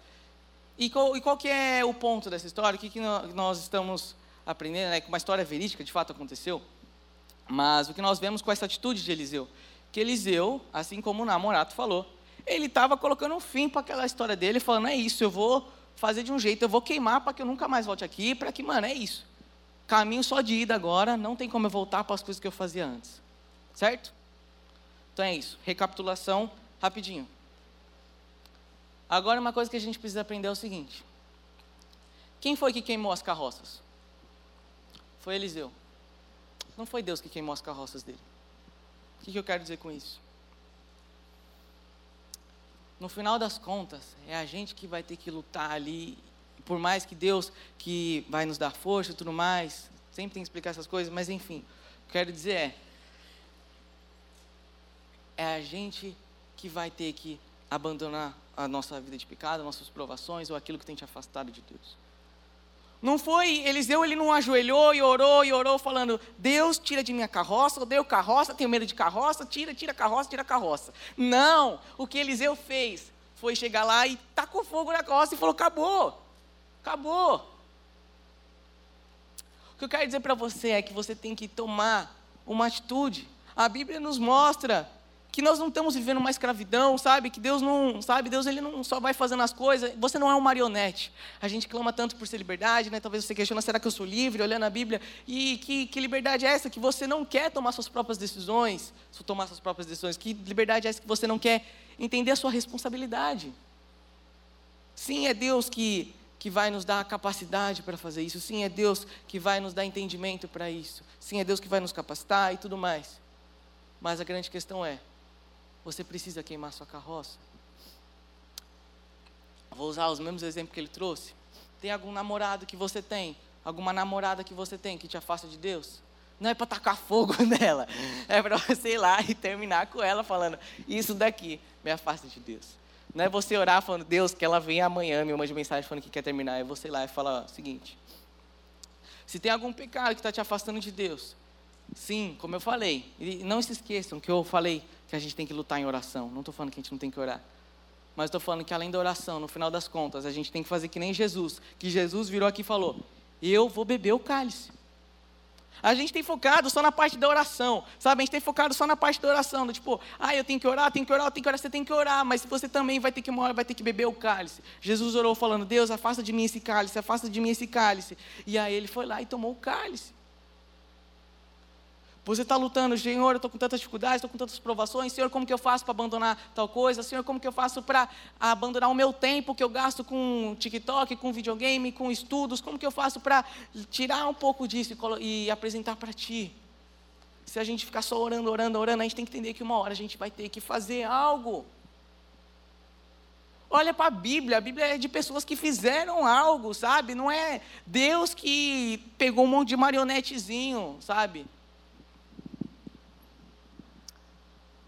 E qual, e qual que é o ponto dessa história? O que, que nós estamos aprendendo? Né? Que uma história verídica, de fato, aconteceu. Mas o que nós vemos com essa atitude de Eliseu? Que Eliseu, assim como o namorado falou, ele estava colocando um fim para aquela história dele, falando: é isso, eu vou fazer de um jeito, eu vou queimar para que eu nunca mais volte aqui, para que, mano, é isso caminho só de ida agora, não tem como eu voltar para as coisas que eu fazia antes. Certo? Então é isso. Recapitulação rapidinho. Agora uma coisa que a gente precisa aprender é o seguinte. Quem foi que queimou as carroças? Foi Eliseu. Não foi Deus que queimou as carroças dele. O que eu quero dizer com isso? No final das contas, é a gente que vai ter que lutar ali por mais que Deus que vai nos dar força e tudo mais, sempre tem que explicar essas coisas, mas enfim, o que quero dizer é, é a gente que vai ter que abandonar a nossa vida de pecado, nossas provações ou aquilo que tem te afastado de Deus. Não foi, Eliseu ele não ajoelhou e orou e orou falando, Deus tira de minha carroça, odeio carroça, tenho medo de carroça, tira, tira carroça, tira carroça. Não, o que Eliseu fez foi chegar lá e tacou fogo na carroça e falou, acabou, acabou. O que eu quero dizer para você é que você tem que tomar uma atitude. A Bíblia nos mostra que nós não estamos vivendo uma escravidão, sabe? Que Deus não, sabe? Deus ele não só vai fazendo as coisas. Você não é um marionete. A gente clama tanto por ser liberdade, né? Talvez você questiona, será que eu sou livre? Olhando a Bíblia, e que, que liberdade é essa? Que você não quer tomar suas próprias decisões, tomar suas próprias decisões. Que liberdade é essa que você não quer entender a sua responsabilidade? Sim, é Deus que que vai nos dar a capacidade para fazer isso. Sim, é Deus que vai nos dar entendimento para isso. Sim, é Deus que vai nos capacitar e tudo mais. Mas a grande questão é: você precisa queimar sua carroça. Vou usar os mesmos exemplos que ele trouxe. Tem algum namorado que você tem, alguma namorada que você tem que te afasta de Deus? Não é para tacar fogo nela, é para você ir lá e terminar com ela falando: Isso daqui me afasta de Deus. Não é você orar falando, Deus, que ela venha amanhã, me mande mensagem falando que quer terminar. É você ir lá e falar o seguinte: Se tem algum pecado que está te afastando de Deus, sim, como eu falei, e não se esqueçam que eu falei que a gente tem que lutar em oração. Não estou falando que a gente não tem que orar. Mas estou falando que além da oração, no final das contas, a gente tem que fazer que nem Jesus. Que Jesus virou aqui e falou: Eu vou beber o cálice. A gente tem focado só na parte da oração, sabe? A gente tem focado só na parte da oração, do tipo, ah, eu tenho que orar, tenho que orar, tenho que orar, você tem que orar, mas você também vai ter que uma vai ter que beber o cálice. Jesus orou falando, Deus, afasta de mim esse cálice, afasta de mim esse cálice. E aí ele foi lá e tomou o cálice. Você está lutando, Senhor, eu estou com tantas dificuldades, estou com tantas provações, Senhor, como que eu faço para abandonar tal coisa? Senhor, como que eu faço para abandonar o meu tempo que eu gasto com TikTok, com videogame, com estudos? Como que eu faço para tirar um pouco disso e, e apresentar para Ti? Se a gente ficar só orando, orando, orando, a gente tem que entender que uma hora a gente vai ter que fazer algo. Olha para a Bíblia, a Bíblia é de pessoas que fizeram algo, sabe? Não é Deus que pegou um monte de marionetezinho, sabe?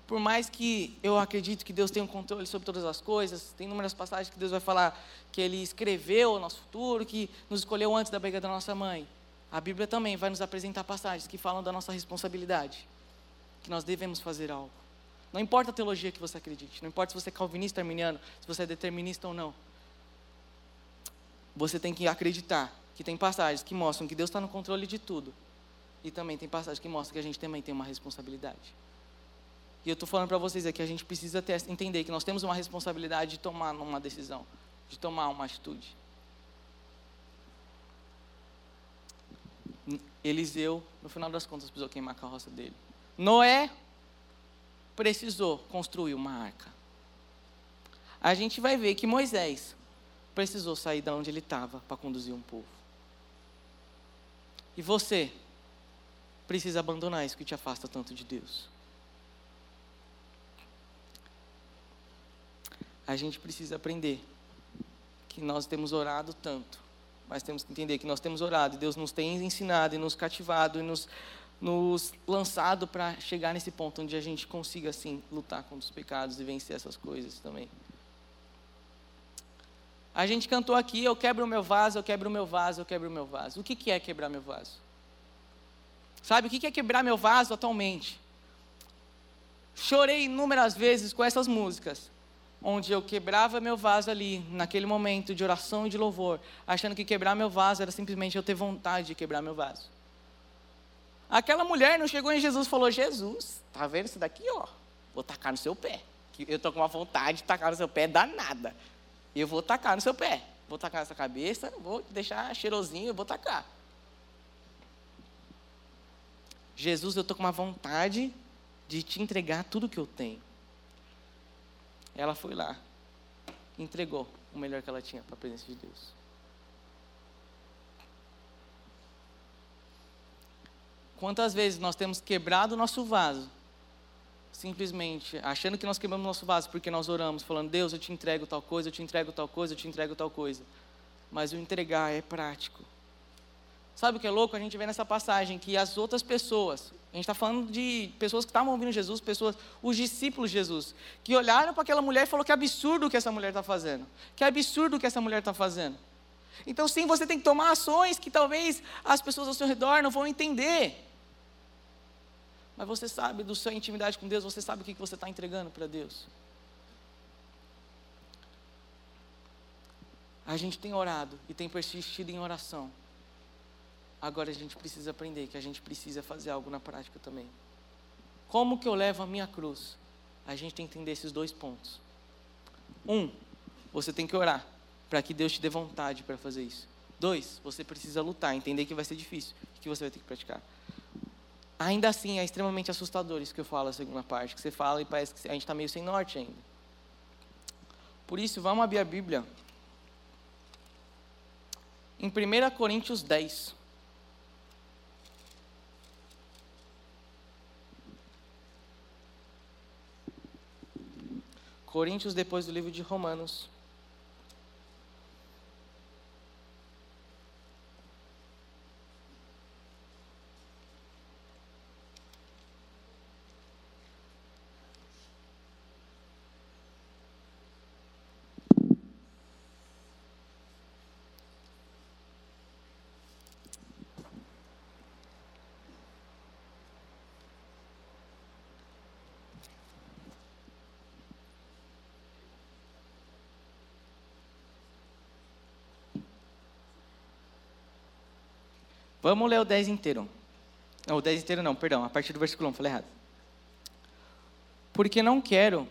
Por mais que eu acredito que Deus tem um controle sobre todas as coisas, tem inúmeras passagens que Deus vai falar que Ele escreveu o nosso futuro, que nos escolheu antes da briga da nossa mãe. A Bíblia também vai nos apresentar passagens que falam da nossa responsabilidade, que nós devemos fazer algo. Não importa a teologia que você acredite, não importa se você é calvinista, arminiano, se você é determinista ou não. Você tem que acreditar que tem passagens que mostram que Deus está no controle de tudo. E também tem passagens que mostram que a gente também tem uma responsabilidade. E eu estou falando para vocês aqui, a gente precisa ter, entender que nós temos uma responsabilidade de tomar uma decisão, de tomar uma atitude. Eliseu, no final das contas, precisou queimar a carroça dele. Noé precisou construir uma arca. A gente vai ver que Moisés precisou sair de onde ele estava para conduzir um povo. E você precisa abandonar isso que te afasta tanto de Deus. A gente precisa aprender que nós temos orado tanto, mas temos que entender que nós temos orado e Deus nos tem ensinado e nos cativado e nos, nos lançado para chegar nesse ponto onde a gente consiga, assim, lutar contra os pecados e vencer essas coisas também. A gente cantou aqui, eu quebro o meu vaso, eu quebro o meu vaso, eu quebro o meu vaso. O que, que é quebrar meu vaso? Sabe, o que, que é quebrar meu vaso atualmente? Chorei inúmeras vezes com essas músicas onde eu quebrava meu vaso ali, naquele momento de oração e de louvor, achando que quebrar meu vaso era simplesmente eu ter vontade de quebrar meu vaso. Aquela mulher não chegou em Jesus e falou: Jesus, tá vendo isso daqui, ó? Vou tacar no seu pé. Eu tô com uma vontade de tacar no seu pé danada. Eu vou tacar no seu pé. Vou tacar nessa cabeça, vou deixar cheirosinho, vou tacar. Jesus, eu tô com uma vontade de te entregar tudo que eu tenho. Ela foi lá, entregou o melhor que ela tinha para a presença de Deus. Quantas vezes nós temos quebrado o nosso vaso, simplesmente achando que nós quebramos nosso vaso porque nós oramos, falando, Deus, eu te entrego tal coisa, eu te entrego tal coisa, eu te entrego tal coisa. Mas o entregar é prático. Sabe o que é louco? A gente vê nessa passagem que as outras pessoas, a gente está falando de pessoas que estavam ouvindo Jesus, pessoas, os discípulos de Jesus, que olharam para aquela mulher e falaram que absurdo o que essa mulher está fazendo. Que absurdo o que essa mulher está fazendo. Então, sim, você tem que tomar ações que talvez as pessoas ao seu redor não vão entender. Mas você sabe do sua intimidade com Deus, você sabe o que você está entregando para Deus. A gente tem orado e tem persistido em oração. Agora a gente precisa aprender que a gente precisa fazer algo na prática também. Como que eu levo a minha cruz? A gente tem que entender esses dois pontos. Um, você tem que orar para que Deus te dê vontade para fazer isso. Dois, você precisa lutar, entender que vai ser difícil, que você vai ter que praticar. Ainda assim, é extremamente assustador isso que eu falo, a segunda parte, que você fala e parece que a gente está meio sem norte ainda. Por isso, vamos abrir a Bíblia. Em 1 Coríntios 10. Coríntios, depois do livro de Romanos. Vamos ler o 10 inteiro. Não, o 10 inteiro não, perdão, a partir do versículo 1, falei errado. Porque não quero,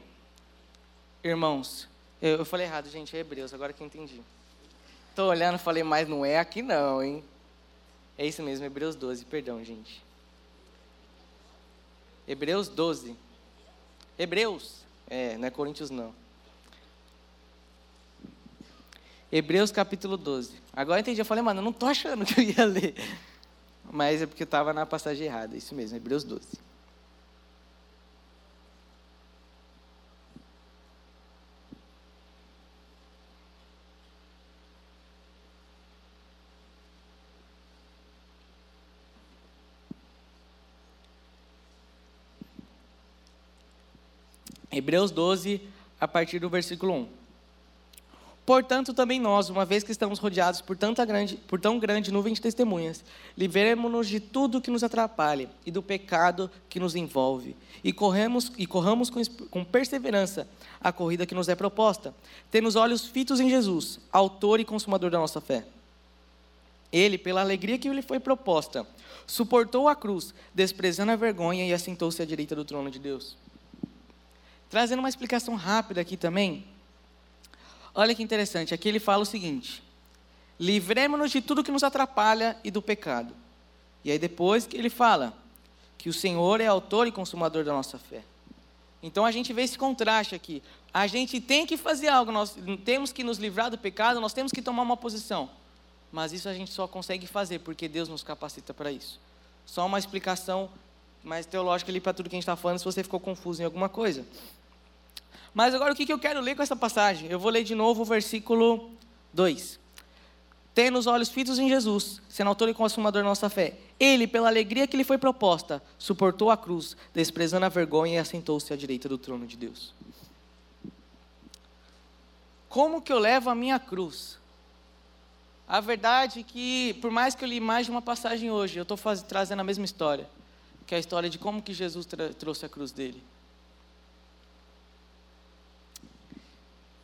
irmãos, eu, eu falei errado, gente, é Hebreus, agora que eu entendi. Estou olhando, falei, mas não é aqui não, hein? É isso mesmo, Hebreus 12, perdão, gente. Hebreus 12. Hebreus, é, não é Coríntios não. Hebreus capítulo 12. Agora eu entendi, eu falei, mano, eu não estou achando que eu ia ler. Mas é porque estava na passagem errada, isso mesmo, Hebreus 12. Hebreus 12, a partir do versículo 1. Portanto, também nós, uma vez que estamos rodeados por, tanta grande, por tão grande nuvem de testemunhas, livremos-nos de tudo que nos atrapalhe e do pecado que nos envolve, e, corremos, e corramos com, com perseverança a corrida que nos é proposta, tendo os olhos fitos em Jesus, autor e consumador da nossa fé. Ele, pela alegria que lhe foi proposta, suportou a cruz, desprezando a vergonha e assentou-se à direita do trono de Deus. Trazendo uma explicação rápida aqui também, Olha que interessante, aqui ele fala o seguinte: livremos-nos de tudo que nos atrapalha e do pecado. E aí depois ele fala que o Senhor é autor e consumador da nossa fé. Então a gente vê esse contraste aqui. A gente tem que fazer algo, nós temos que nos livrar do pecado, nós temos que tomar uma posição. Mas isso a gente só consegue fazer porque Deus nos capacita para isso. Só uma explicação mais teológica ali para tudo que a gente está falando, se você ficou confuso em alguma coisa. Mas agora o que eu quero ler com essa passagem? Eu vou ler de novo o versículo 2. Tendo os olhos fitos em Jesus, sendo autor e consumador da nossa fé. Ele, pela alegria que lhe foi proposta, suportou a cruz, desprezando a vergonha e assentou-se à direita do trono de Deus. Como que eu levo a minha cruz? A verdade é que, por mais que eu li mais de uma passagem hoje, eu estou trazendo a mesma história, que é a história de como que Jesus trouxe a cruz dele.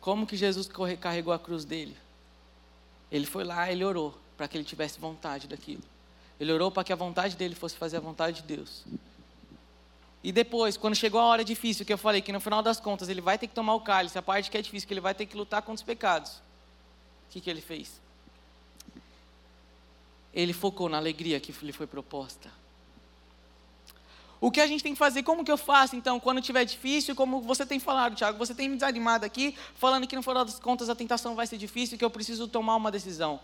Como que Jesus carregou a cruz dele? Ele foi lá, ele orou para que ele tivesse vontade daquilo. Ele orou para que a vontade dele fosse fazer a vontade de Deus. E depois, quando chegou a hora difícil, que eu falei que no final das contas ele vai ter que tomar o cálice, a parte que é difícil, que ele vai ter que lutar contra os pecados. O que, que ele fez? Ele focou na alegria que lhe foi proposta. O que a gente tem que fazer? Como que eu faço, então, quando estiver difícil? Como você tem falado, Tiago, você tem me desanimado aqui, falando que no final das contas a tentação vai ser difícil, que eu preciso tomar uma decisão.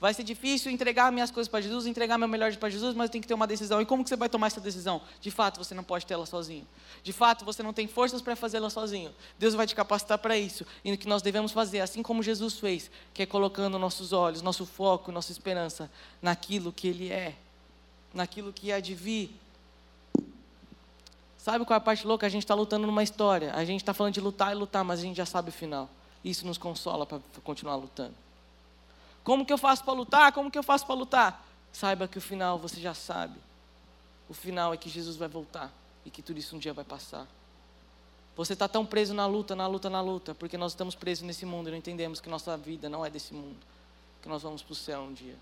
Vai ser difícil entregar minhas coisas para Jesus, entregar meu melhor para Jesus, mas tem que ter uma decisão. E como que você vai tomar essa decisão? De fato, você não pode ter ela sozinho. De fato, você não tem forças para fazê-la sozinho. Deus vai te capacitar para isso. E o que nós devemos fazer, assim como Jesus fez, que é colocando nossos olhos, nosso foco, nossa esperança naquilo que Ele é, naquilo que há de vir. Sabe qual é a parte louca? A gente está lutando numa história. A gente está falando de lutar e lutar, mas a gente já sabe o final. Isso nos consola para continuar lutando. Como que eu faço para lutar? Como que eu faço para lutar? Saiba que o final você já sabe. O final é que Jesus vai voltar e que tudo isso um dia vai passar. Você está tão preso na luta, na luta, na luta, porque nós estamos presos nesse mundo e não entendemos que nossa vida não é desse mundo, que nós vamos para o céu um dia.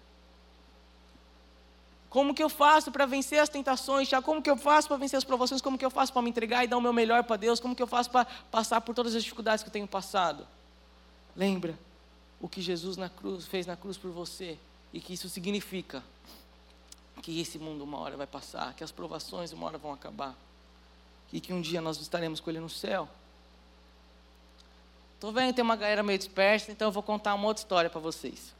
Como que eu faço para vencer as tentações? Já como que eu faço para vencer as provações? Como que eu faço para me entregar e dar o meu melhor para Deus? Como que eu faço para passar por todas as dificuldades que eu tenho passado? Lembra, o que Jesus na cruz, fez na cruz por você e que isso significa que esse mundo uma hora vai passar, que as provações uma hora vão acabar e que um dia nós estaremos com Ele no céu. Estou vendo tem uma galera meio dispersa, então eu vou contar uma outra história para vocês.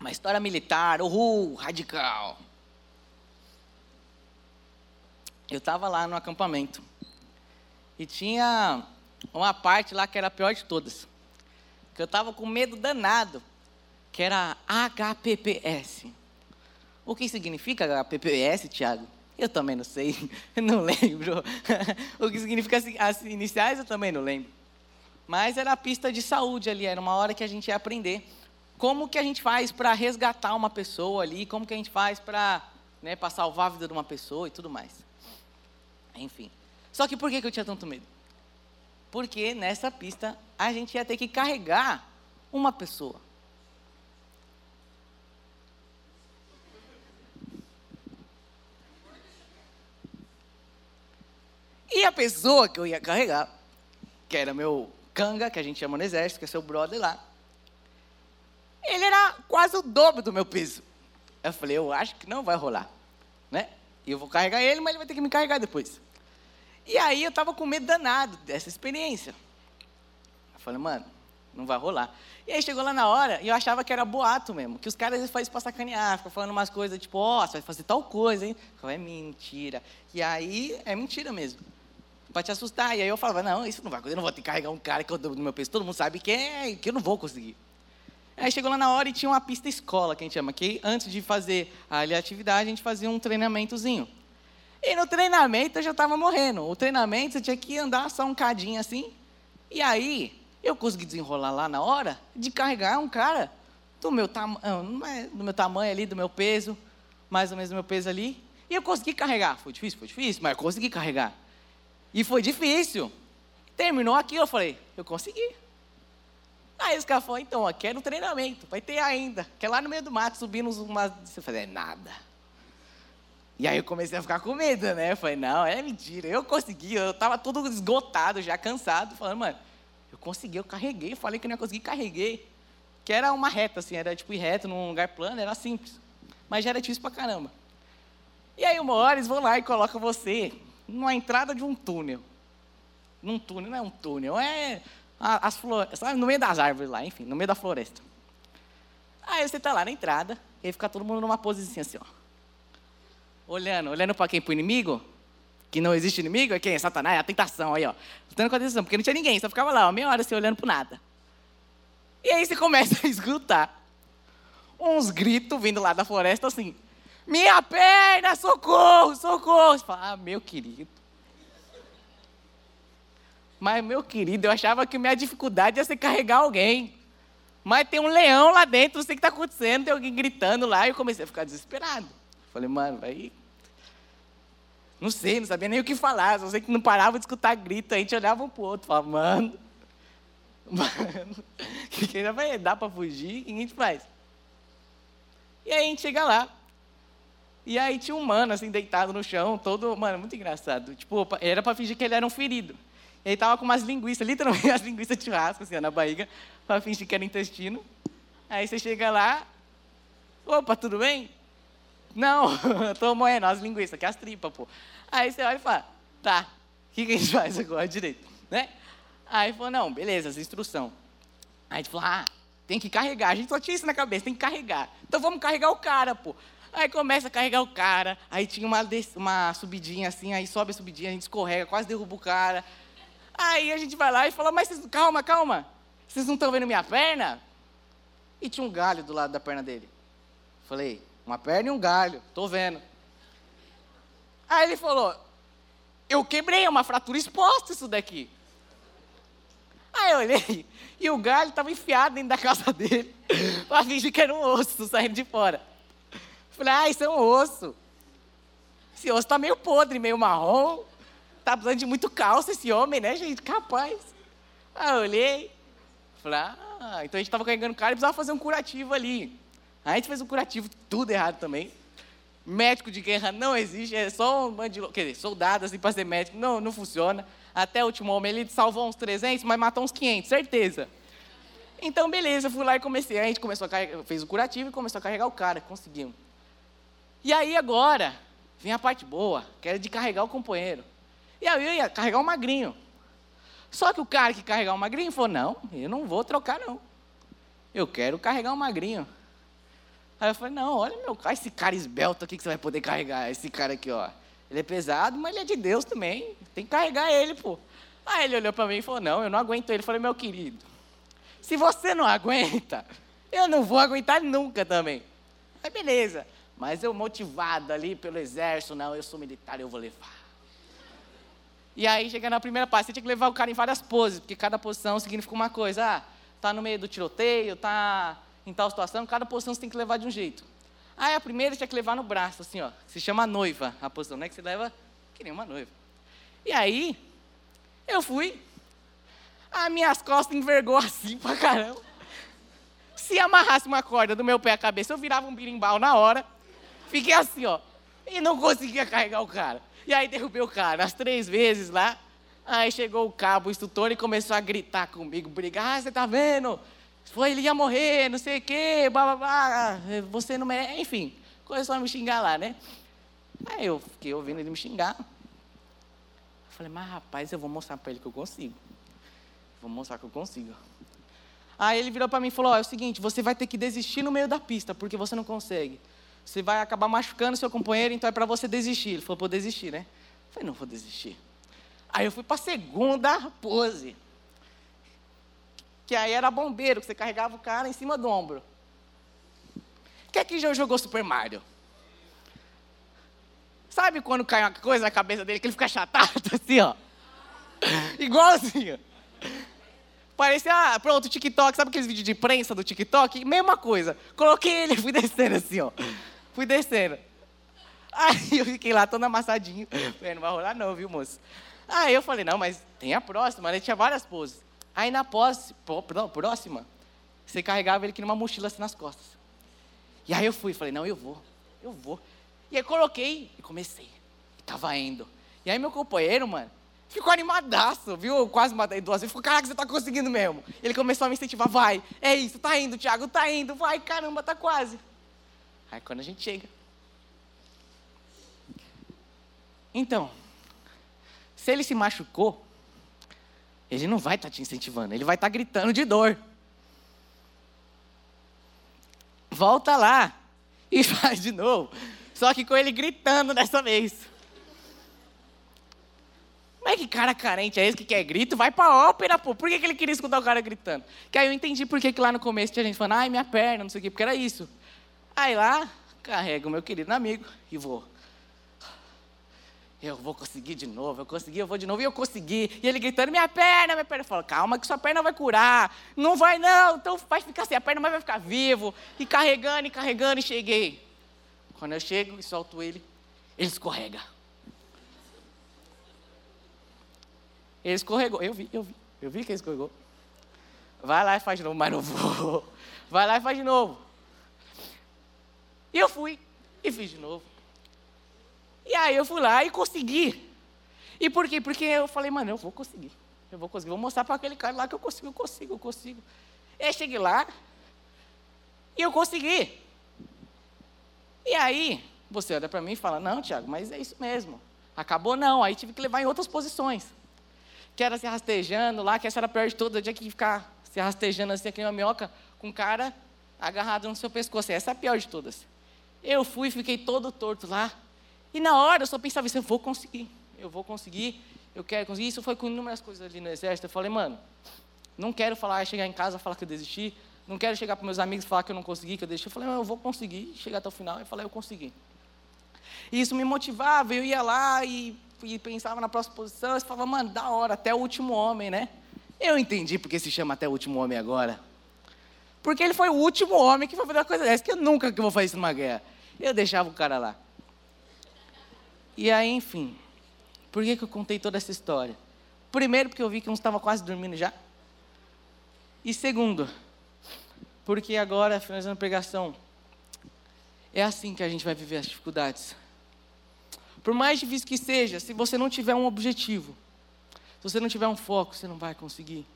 Uma história militar, uhul, radical. Eu estava lá no acampamento. E tinha uma parte lá que era a pior de todas. Que eu estava com medo danado. Que era HPPS. O que significa HPPS, Tiago? Eu também não sei, não lembro. o que significa as iniciais eu também não lembro. Mas era a pista de saúde ali, era uma hora que a gente ia aprender como que a gente faz para resgatar uma pessoa ali, como que a gente faz para né, salvar a vida de uma pessoa e tudo mais. Enfim. Só que por que eu tinha tanto medo? Porque nessa pista a gente ia ter que carregar uma pessoa. E a pessoa que eu ia carregar, que era meu canga, que a gente chama no exército, que é seu brother lá, ele era quase o dobro do meu peso. Eu falei, eu acho que não vai rolar, né? Eu vou carregar ele, mas ele vai ter que me carregar depois. E aí eu estava com medo danado dessa experiência. Eu falei, mano, não vai rolar. E aí chegou lá na hora e eu achava que era boato mesmo, que os caras vezes fazem pra sacanear, ficam falando umas coisas tipo, ó, oh, você vai fazer tal coisa, hein? Eu falei, é mentira. E aí é mentira mesmo. Pra te assustar. E aí eu falava, não, isso não vai acontecer, eu não vou ter que carregar um cara que eu dou no meu peso. Todo mundo sabe que, é, que eu não vou conseguir. Aí chegou lá na hora e tinha uma pista escola, que a gente chama, que antes de fazer a atividade, a gente fazia um treinamentozinho. E no treinamento eu já estava morrendo. O treinamento você tinha que andar só um cadinho assim. E aí eu consegui desenrolar lá na hora de carregar um cara do meu, tam é do meu tamanho ali, do meu peso, mais ou menos do meu peso ali. E eu consegui carregar. Foi difícil? Foi difícil, mas eu consegui carregar. E foi difícil. Terminou aqui, eu falei, eu consegui. Aí os caras falaram, então, aqui é no treinamento, vai ter ainda. Que é lá no meio do mato, subindo umas. Você falei, é nada. E aí eu comecei a ficar com medo, né? Eu falei, não, é mentira. Eu consegui, eu estava todo esgotado, já cansado, falando, mano, eu consegui, eu carreguei, falei que não ia conseguir, carreguei. Que era uma reta, assim, era tipo ir reto num lugar plano, era simples. Mas já era difícil pra caramba. E aí uma hora eles vão lá e colocam você numa entrada de um túnel. Num túnel, não é um túnel, é as flores, no meio das árvores lá, enfim, no meio da floresta. Aí você está lá na entrada, e aí fica todo mundo numa posição assim, ó olhando, olhando para quem? Para o inimigo? Que não existe inimigo? É quem? É Satanás, é a tentação aí, ó. Lutando com a tentação, porque não tinha ninguém, só ficava lá, ó, meia hora assim, olhando para nada. E aí você começa a escutar uns gritos vindo lá da floresta assim: Minha perna, socorro, socorro. Você fala, ah, meu querido. Mas, meu querido, eu achava que minha dificuldade ia ser carregar alguém. Mas tem um leão lá dentro, não sei o que está acontecendo, tem alguém gritando lá, e eu comecei a ficar desesperado. Falei, mano, vai não sei, não sabia nem o que falar, só sei que não parava de escutar grito, a gente olhava um pro outro, falava, mano, mano, que que vai dar para fugir? O que a gente faz? E aí a gente chega lá, e aí tinha um mano, assim, deitado no chão, todo, mano, muito engraçado, tipo, era para fingir que ele era um ferido. E aí tava com umas linguiças, literalmente as linguiças de churrasco, assim, na barriga, para fingir que era intestino. Aí você chega lá, opa, tudo bem? Não, eu tô moendo as linguiças, que as tripas, pô. Aí você olha e fala, tá, o que, que a gente faz agora direito? Né? Aí falou, não, beleza, as instrução. Aí a gente falou, ah, tem que carregar. A gente só tinha isso na cabeça, tem que carregar. Então vamos carregar o cara, pô. Aí começa a carregar o cara, aí tinha uma, uma subidinha assim, aí sobe a subidinha, a gente escorrega, quase derruba o cara. Aí a gente vai lá e fala, mas vocês, calma, calma, vocês não estão vendo minha perna? E tinha um galho do lado da perna dele. Falei, uma perna e um galho, tô vendo. Aí ele falou, eu quebrei, é uma fratura exposta isso daqui. Aí eu olhei, e o galho estava enfiado dentro da calça dele, para fingir que era um osso saindo de fora. Falei, ah, isso é um osso. Esse osso está meio podre, meio marrom. Tá precisando de muito calça esse homem, né, gente? Capaz. Aí eu olhei. Falei, ah, então a gente estava carregando o cara e precisava fazer um curativo ali. Aí a gente fez um curativo, tudo errado também. Médico de guerra não existe, é só um bando de... Quer dizer, soldado assim para ser médico, não, não funciona. Até o último homem, ele salvou uns 300, mas matou uns 500, certeza. Então, beleza, fui lá e comecei. Aí a gente começou a carregar, fez o curativo e começou a carregar o cara, conseguimos. E aí agora, vem a parte boa, que era de carregar o companheiro. E aí eu ia carregar o magrinho. Só que o cara que carregar o magrinho falou: Não, eu não vou trocar, não. Eu quero carregar o magrinho. Aí eu falei: Não, olha meu cara, esse cara esbelto aqui que você vai poder carregar. Esse cara aqui, ó. Ele é pesado, mas ele é de Deus também. Tem que carregar ele, pô. Aí ele olhou para mim e falou: Não, eu não aguento ele. Eu falei: Meu querido, se você não aguenta, eu não vou aguentar nunca também. Aí beleza. Mas eu motivado ali pelo exército, não, eu sou militar, eu vou levar. E aí, chegando na primeira parte, você tinha que levar o cara em várias poses, porque cada posição significa uma coisa. Ah, tá no meio do tiroteio, tá em tal situação, cada posição você tem que levar de um jeito. Aí a primeira tinha que levar no braço, assim, ó. Se chama noiva, a posição, né? Que você leva que nem uma noiva. E aí, eu fui. As minhas costas envergou assim pra caramba. Se amarrasse uma corda do meu pé à cabeça, eu virava um birimbau na hora. Fiquei assim, ó. E não conseguia carregar o cara. E aí derrubei o cara, as três vezes lá. Aí chegou o cabo, o instrutor, e começou a gritar comigo, brigar. Ah, você tá vendo? Foi, ele ia morrer, não sei o quê, blá, blá, blá. Você não merece. Enfim, começou a me xingar lá, né? Aí eu fiquei ouvindo ele me xingar. falei, mas rapaz, eu vou mostrar para ele que eu consigo. Vou mostrar que eu consigo. Aí ele virou para mim e falou: oh, é o seguinte, você vai ter que desistir no meio da pista, porque você não consegue você vai acabar machucando seu companheiro, então é para você desistir. Ele falou, vou desistir, né? Eu falei, não vou desistir. Aí eu fui para a segunda pose. Que aí era bombeiro, que você carregava o cara em cima do ombro. Quem é que já jogou Super Mario? Sabe quando cai uma coisa na cabeça dele que ele fica chatado assim, ó? Igualzinho. Parecia, ah, pronto, TikTok, sabe aqueles vídeos de prensa do TikTok? Mesma coisa. Coloquei ele, fui descendo assim, ó. Fui descendo. Aí eu fiquei lá todo amassadinho. Falei, não vai rolar não, viu, moço? Aí eu falei, não, mas tem a próxima, né? Tinha várias poses. Aí na pose, não, próxima, você carregava ele aqui numa mochila assim nas costas. E aí eu fui, falei, não, eu vou, eu vou. E aí coloquei e comecei. E tava indo. E aí meu companheiro, mano, ficou animadaço, viu? quase matei duas vezes. Ficou, caraca, você tá conseguindo mesmo. Ele começou a me incentivar, vai, é isso, tá indo, Thiago, tá indo, vai, caramba, tá quase. Aí quando a gente chega. Então, se ele se machucou, ele não vai estar tá te incentivando, ele vai estar tá gritando de dor. Volta lá e faz de novo. Só que com ele gritando dessa vez. Mas que cara carente é esse que quer grito? Vai pra ópera, pô. Por que, que ele queria escutar o cara gritando? Que aí eu entendi por que, que lá no começo tinha gente falando, ai, minha perna, não sei o quê, porque era isso. Aí lá, carrego o meu querido amigo e vou. Eu vou conseguir de novo, eu consegui, eu vou de novo, e eu consegui. E ele gritando, minha perna, minha perna. Eu falo, calma que sua perna vai curar. Não vai não, então vai ficar sem a perna, mas vai ficar vivo. E carregando, e carregando, e cheguei. Quando eu chego e solto ele, ele escorrega. Ele escorregou. Eu vi, eu vi. Eu vi que ele escorregou. Vai lá e faz de novo, mas não vou. Vai lá e faz de novo. E eu fui e fiz de novo. E aí eu fui lá e consegui. E por quê? Porque eu falei, mano, eu vou conseguir. Eu vou conseguir. Vou mostrar para aquele cara lá que eu consigo, eu consigo, eu consigo. E aí cheguei lá e eu consegui. E aí, você olha para mim e fala, não, Tiago, mas é isso mesmo. Acabou não. Aí tive que levar em outras posições. Que era se rastejando lá, que essa era a pior de todas, tinha que ficar se rastejando assim, aqui uma com o cara agarrado no seu pescoço. Essa é a pior de todas. Eu fui, fiquei todo torto lá. E na hora eu só pensava assim, eu vou conseguir, eu vou conseguir, eu quero conseguir. Isso foi com inúmeras coisas ali no exército. Eu falei, mano, não quero falar, chegar em casa falar que eu desisti. Não quero chegar para meus amigos falar que eu não consegui, que eu deixei. Eu falei, eu vou conseguir. Chegar até o final e falar, eu consegui. E isso me motivava, eu ia lá e, e pensava na próxima posição, e falava, mano, da hora, até o último homem, né? Eu entendi porque se chama até o último homem agora. Porque ele foi o último homem que foi fazer uma coisa dessa, que eu nunca que vou fazer isso numa guerra. Eu deixava o cara lá. E aí, enfim, por que, que eu contei toda essa história? Primeiro, porque eu vi que uns estavam quase dormindo já. E segundo, porque agora, finalizando a pregação, é assim que a gente vai viver as dificuldades. Por mais difícil que seja, se você não tiver um objetivo, se você não tiver um foco, você não vai conseguir.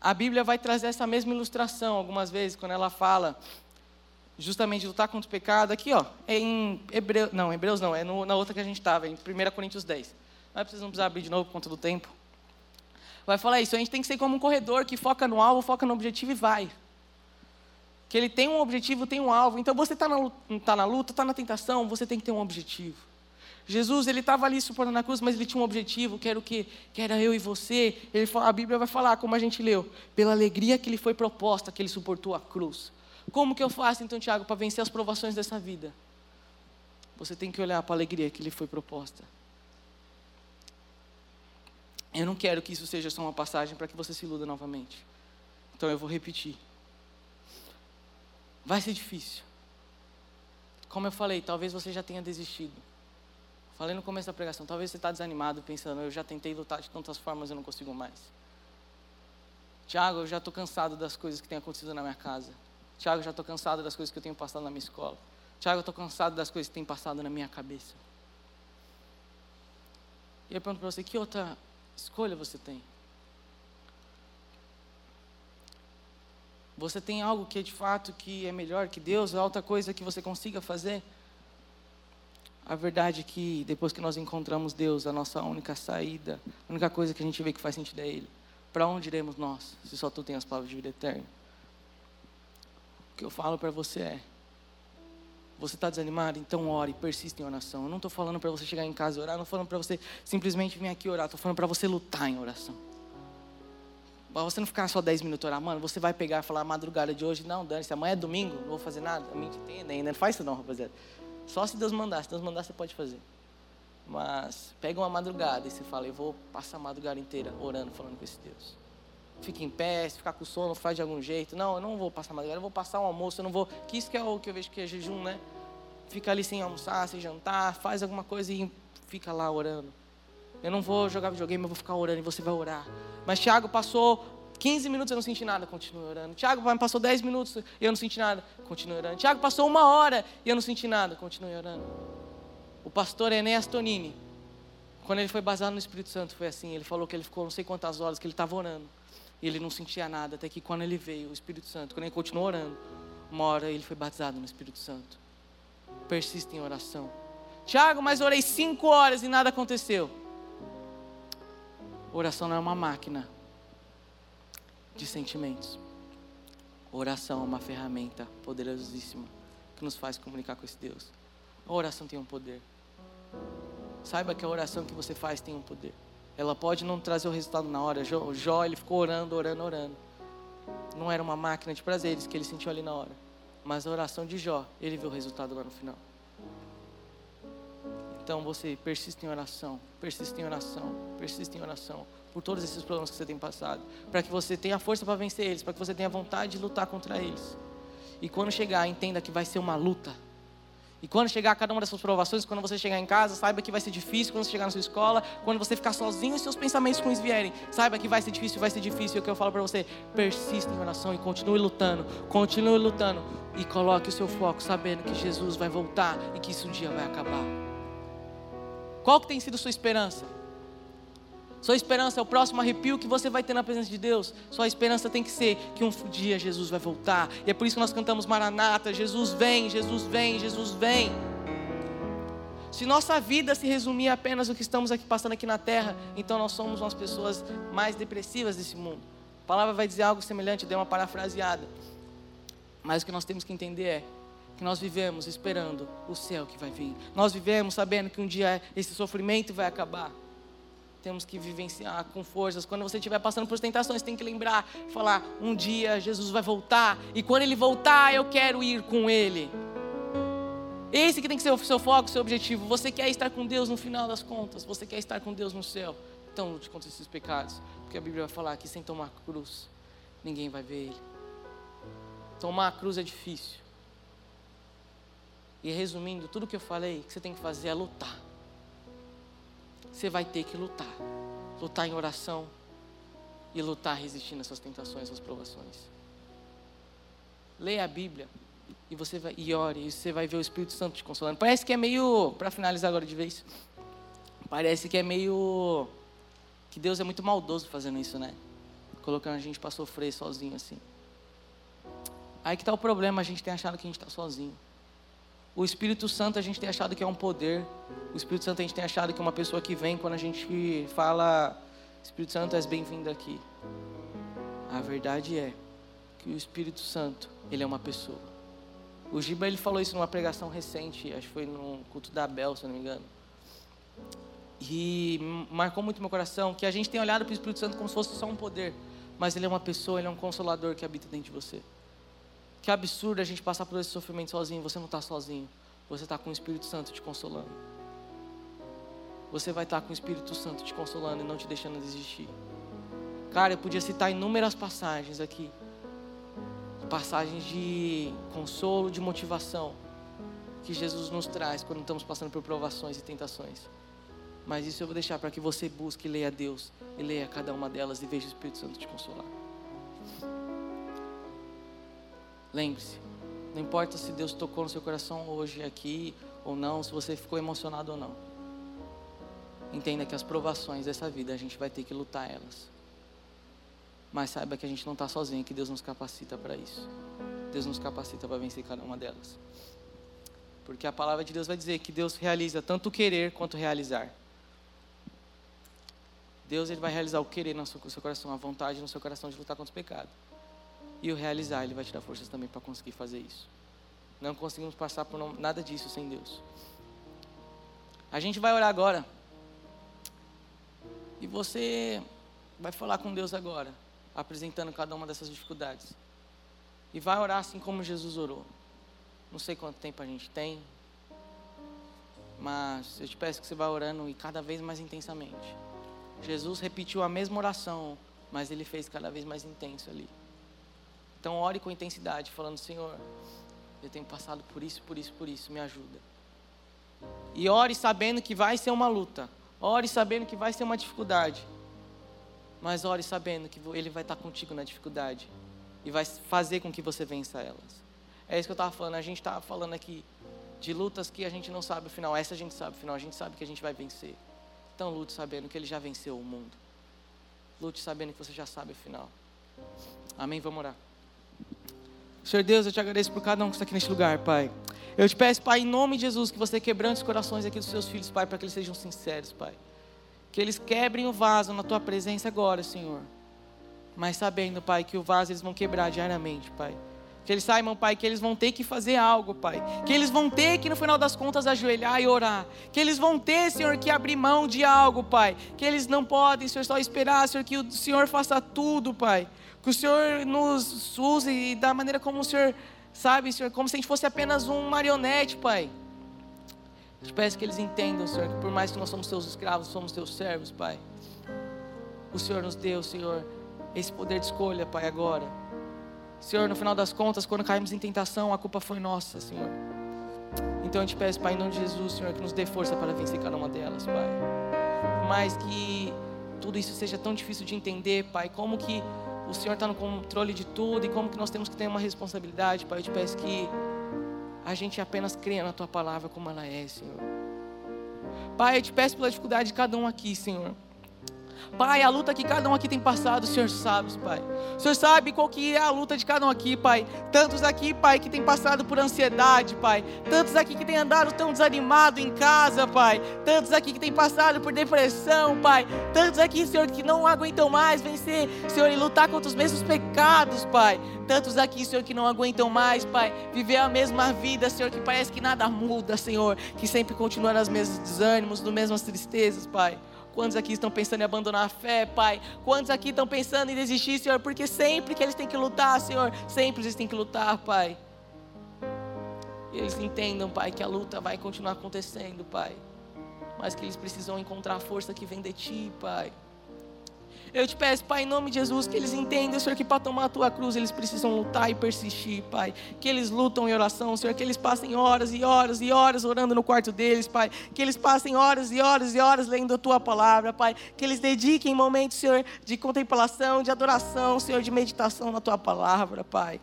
A Bíblia vai trazer essa mesma ilustração algumas vezes, quando ela fala justamente de lutar contra o pecado. Aqui, ó, é em Hebreus, não, Hebreus não, é no, na outra que a gente estava, em 1 Coríntios 10. Não precisa, não precisar abrir de novo por conta do tempo. Vai falar isso, a gente tem que ser como um corredor que foca no alvo, foca no objetivo e vai que ele tem um objetivo, tem um alvo. Então você está na, tá na luta, está na tentação, você tem que ter um objetivo. Jesus, ele estava ali suportando na cruz, mas ele tinha um objetivo, que era o quê? Que era eu e você. Ele a Bíblia vai falar, como a gente leu, pela alegria que lhe foi proposta, que ele suportou a cruz. Como que eu faço então, Tiago, para vencer as provações dessa vida? Você tem que olhar para a alegria que lhe foi proposta. Eu não quero que isso seja só uma passagem para que você se iluda novamente. Então eu vou repetir. Vai ser difícil. Como eu falei, talvez você já tenha desistido. Falei no começo da pregação, talvez você está desanimado, pensando, eu já tentei lutar de tantas formas e não consigo mais. Tiago, eu já estou cansado das coisas que têm acontecido na minha casa. Tiago, eu já estou cansado das coisas que eu tenho passado na minha escola. Tiago, eu estou cansado das coisas que têm passado na minha cabeça. E eu pergunto para você, que outra escolha você tem? Você tem algo que é de fato que é melhor que Deus, é outra coisa que você consiga fazer? A verdade é que depois que nós encontramos Deus, a nossa única saída, a única coisa que a gente vê que faz sentido é Ele. Para onde iremos nós, se só Tu tens as palavras de vida eterna? O que eu falo para você é: você está desanimado? Então ore, persista em oração. Eu não estou falando para você chegar em casa e orar, não estou falando para você simplesmente vir aqui orar, estou falando para você lutar em oração. Para você não ficar só 10 minutos orar, mano, você vai pegar e falar madrugada de hoje, não, dane-se, amanhã é domingo, não vou fazer nada. A mente entende ainda, não faz isso não, rapaziada. Só se Deus mandar, se Deus mandar você pode fazer. Mas pega uma madrugada e você fala, eu vou passar a madrugada inteira orando, falando com esse Deus. Fica em pé, se ficar com sono, faz de algum jeito. Não, eu não vou passar a madrugada, eu vou passar um almoço, eu não vou. Que isso que é o que eu vejo que é jejum, né? Fica ali sem almoçar, sem jantar, faz alguma coisa e fica lá orando. Eu não vou jogar videogame, eu vou ficar orando e você vai orar. Mas Tiago passou 15 minutos eu não senti nada, continue orando. Tiago passou 10 minutos e eu não senti nada, continue orando. Tiago passou uma hora e eu não senti nada, continue orando. O pastor Enéas Tonini, quando ele foi baseado no Espírito Santo, foi assim: ele falou que ele ficou não sei quantas horas que ele estava orando. E ele não sentia nada, até que quando ele veio, o Espírito Santo, quando ele continuou orando, uma hora ele foi batizado no Espírito Santo. Persista em oração. Tiago, mas orei cinco horas e nada aconteceu. Oração não é uma máquina de sentimentos. oração é uma ferramenta poderosíssima que nos faz comunicar com esse Deus. A oração tem um poder. Saiba que a oração que você faz tem um poder. Ela pode não trazer o resultado na hora. Jó, Jó ele ficou orando, orando, orando. Não era uma máquina de prazeres que ele sentiu ali na hora. Mas a oração de Jó, ele viu o resultado lá no final. Então você persiste em oração, persiste em oração, persiste em oração por todos esses problemas que você tem passado, para que você tenha força para vencer eles, para que você tenha vontade de lutar contra eles. E quando chegar, entenda que vai ser uma luta. E quando chegar cada uma dessas provações, quando você chegar em casa, saiba que vai ser difícil. Quando você chegar na sua escola, quando você ficar sozinho e seus pensamentos ruins vierem, saiba que vai ser difícil, vai ser difícil. E o que eu falo para você, persista em oração e continue lutando, continue lutando. E coloque o seu foco sabendo que Jesus vai voltar e que isso um dia vai acabar. Qual que tem sido sua esperança? Sua esperança é o próximo arrepio que você vai ter na presença de Deus. Sua esperança tem que ser que um dia Jesus vai voltar. E é por isso que nós cantamos Maranata: Jesus vem, Jesus vem, Jesus vem. Se nossa vida se resumir apenas o que estamos aqui passando aqui na terra, então nós somos umas pessoas mais depressivas desse mundo. A palavra vai dizer algo semelhante, deu uma parafraseada. Mas o que nós temos que entender é que nós vivemos esperando o céu que vai vir. Nós vivemos sabendo que um dia esse sofrimento vai acabar. Temos que vivenciar com forças. Quando você estiver passando por tentações, tem que lembrar, falar: um dia Jesus vai voltar, e quando ele voltar, eu quero ir com ele. Esse que tem que ser o seu foco, o seu objetivo. Você quer estar com Deus no final das contas. Você quer estar com Deus no céu. Então lute contra esses pecados. Porque a Bíblia vai falar que sem tomar cruz, ninguém vai ver Ele. Tomar a cruz é difícil. E resumindo, tudo que eu falei, que você tem que fazer é lutar. Você vai ter que lutar. Lutar em oração e lutar resistindo às suas tentações, às provações. Leia a Bíblia e você vai e ore, e você vai ver o Espírito Santo te consolando. Parece que é meio, para finalizar agora de vez, parece que é meio que Deus é muito maldoso fazendo isso, né? Colocando a gente para sofrer sozinho assim. Aí que está o problema, a gente tem achado que a gente está sozinho. O Espírito Santo a gente tem achado que é um poder. O Espírito Santo a gente tem achado que é uma pessoa que vem quando a gente fala Espírito Santo, és bem-vindo aqui. A verdade é que o Espírito Santo, ele é uma pessoa. O Giba ele falou isso numa pregação recente, acho que foi no culto da Bel, se não me engano. E marcou muito meu coração que a gente tem olhado para o Espírito Santo como se fosse só um poder, mas ele é uma pessoa, ele é um consolador que habita dentro de você. Que absurdo a gente passar por esse sofrimento sozinho, você não está sozinho, você está com o Espírito Santo te consolando. Você vai estar tá com o Espírito Santo te consolando e não te deixando desistir. Cara, eu podia citar inúmeras passagens aqui passagens de consolo, de motivação que Jesus nos traz quando estamos passando por provações e tentações. Mas isso eu vou deixar para que você busque e leia Deus, e leia cada uma delas e veja o Espírito Santo te consolar. Lembre-se, não importa se Deus tocou no seu coração hoje aqui ou não, se você ficou emocionado ou não. Entenda que as provações dessa vida a gente vai ter que lutar elas. Mas saiba que a gente não está sozinho, que Deus nos capacita para isso. Deus nos capacita para vencer cada uma delas. Porque a palavra de Deus vai dizer que Deus realiza tanto o querer quanto o realizar. Deus ele vai realizar o querer no seu, no seu coração, a vontade no seu coração de lutar contra o pecado. E o realizar, ele vai te dar forças também para conseguir fazer isso. Não conseguimos passar por nada disso sem Deus. A gente vai orar agora. E você vai falar com Deus agora apresentando cada uma dessas dificuldades. E vai orar assim como Jesus orou. Não sei quanto tempo a gente tem, mas eu te peço que você vá orando e cada vez mais intensamente. Jesus repetiu a mesma oração, mas ele fez cada vez mais intenso ali. Então ore com intensidade, falando: Senhor, eu tenho passado por isso, por isso, por isso, me ajuda. E ore sabendo que vai ser uma luta. Ore sabendo que vai ser uma dificuldade. Mas ore sabendo que Ele vai estar contigo na dificuldade e vai fazer com que você vença elas. É isso que eu estava falando. A gente estava falando aqui de lutas que a gente não sabe o final. Essa a gente sabe o final. A gente sabe que a gente vai vencer. Então lute sabendo que Ele já venceu o mundo. Lute sabendo que você já sabe o final. Amém? Vamos orar. Senhor Deus, eu te agradeço por cada um que está aqui neste lugar, Pai. Eu te peço, Pai, em nome de Jesus, que você quebrante os corações aqui dos seus filhos, Pai, para que eles sejam sinceros, Pai. Que eles quebrem o vaso na tua presença agora, Senhor. Mas sabendo, Pai, que o vaso eles vão quebrar diariamente, Pai. Que eles saibam, Pai, que eles vão ter que fazer algo, Pai. Que eles vão ter que, no final das contas, ajoelhar e orar. Que eles vão ter, Senhor, que abrir mão de algo, Pai. Que eles não podem, Senhor, só esperar, Senhor, que o Senhor faça tudo, Pai. Que o Senhor nos use da maneira como o Senhor sabe, Senhor, como se a gente fosse apenas um marionete, Pai. Eu te peço que eles entendam, Senhor, que por mais que nós somos teus escravos, somos teus servos, Pai. O Senhor nos deu, Senhor, esse poder de escolha, Pai, agora. Senhor, no final das contas, quando caímos em tentação, a culpa foi nossa, Senhor. Então eu te peço, Pai, em nome de Jesus, Senhor, que nos dê força para vencer cada uma delas, Pai. Por mais que tudo isso seja tão difícil de entender, Pai, como que o Senhor está no controle de tudo e como que nós temos que ter uma responsabilidade, Pai, eu te peço que a gente apenas crê na tua palavra como ela é, Senhor. Pai, eu te peço pela dificuldade de cada um aqui, Senhor. Pai, a luta que cada um aqui tem passado, o Senhor sabe, Pai. O Senhor sabe qual que é a luta de cada um aqui, Pai. Tantos aqui, Pai, que tem passado por ansiedade, Pai. Tantos aqui que tem andado tão desanimado em casa, Pai. Tantos aqui que tem passado por depressão, Pai. Tantos aqui, Senhor, que não aguentam mais vencer, Senhor, e lutar contra os mesmos pecados, Pai. Tantos aqui, Senhor, que não aguentam mais, Pai, viver a mesma vida, Senhor, que parece que nada muda, Senhor, que sempre continua nos mesmos desânimos, nas mesmas tristezas, Pai. Quantos aqui estão pensando em abandonar a fé, Pai? Quantos aqui estão pensando em desistir, Senhor? Porque sempre que eles têm que lutar, Senhor, sempre eles têm que lutar, Pai. E eles entendam, Pai, que a luta vai continuar acontecendo, Pai. Mas que eles precisam encontrar a força que vem de Ti, Pai. Eu te peço, Pai, em nome de Jesus, que eles entendam, Senhor, que para tomar a tua cruz eles precisam lutar e persistir, Pai. Que eles lutam em oração, Senhor, que eles passem horas e horas e horas orando no quarto deles, Pai. Que eles passem horas e horas e horas lendo a tua palavra, Pai. Que eles dediquem momentos, Senhor, de contemplação, de adoração, Senhor, de meditação na tua palavra, Pai.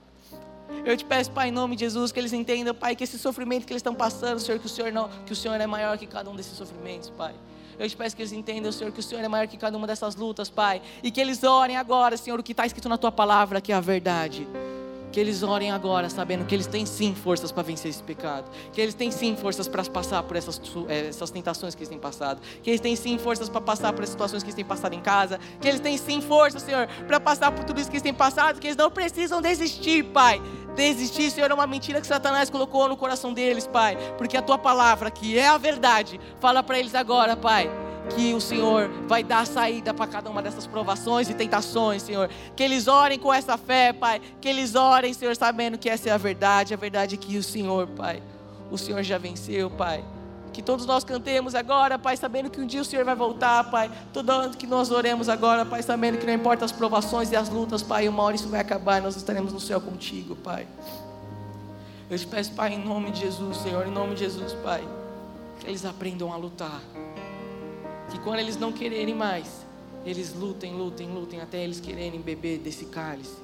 Eu te peço, Pai, em nome de Jesus, que eles entendam, Pai, que esse sofrimento que eles estão passando, Senhor, que o Senhor não, que o Senhor é maior que cada um desses sofrimentos, Pai. Eu te peço que eles entendam, Senhor, que o Senhor é maior que cada uma dessas lutas, Pai. E que eles orem agora, Senhor, o que está escrito na tua palavra, que é a verdade. Que eles orem agora, sabendo que eles têm sim forças para vencer esse pecado. Que eles têm sim forças para passar por essas, eh, essas tentações que eles têm passado. Que eles têm sim forças para passar por essas situações que eles têm passado em casa. Que eles têm sim forças, Senhor, para passar por tudo isso que eles têm passado. Que eles não precisam desistir, Pai. Desistir, Senhor, é uma mentira que Satanás colocou no coração deles, Pai. Porque a tua palavra, que é a verdade, fala para eles agora, Pai que o Senhor vai dar saída para cada uma dessas provações e tentações, Senhor. Que eles orem com essa fé, Pai. Que eles orem, Senhor, sabendo que essa é a verdade, a verdade que o Senhor, Pai, o Senhor já venceu, Pai. Que todos nós cantemos agora, Pai, sabendo que um dia o Senhor vai voltar, Pai. Todo ano que nós oremos agora, Pai, sabendo que não importa as provações e as lutas, Pai, uma hora isso vai acabar e nós estaremos no céu contigo, Pai. Eu te peço, Pai, em nome de Jesus, Senhor, em nome de Jesus, Pai, que eles aprendam a lutar. Que quando eles não quererem mais, eles lutem, lutem, lutem até eles quererem beber desse cálice.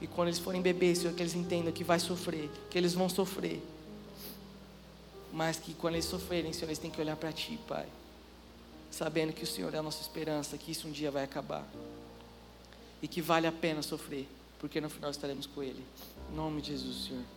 E quando eles forem beber, Senhor, que eles entendam que vai sofrer, que eles vão sofrer. Mas que quando eles sofrerem, Senhor, eles têm que olhar para Ti, Pai. Sabendo que o Senhor é a nossa esperança, que isso um dia vai acabar. E que vale a pena sofrer, porque no final estaremos com Ele. Em nome de Jesus, Senhor.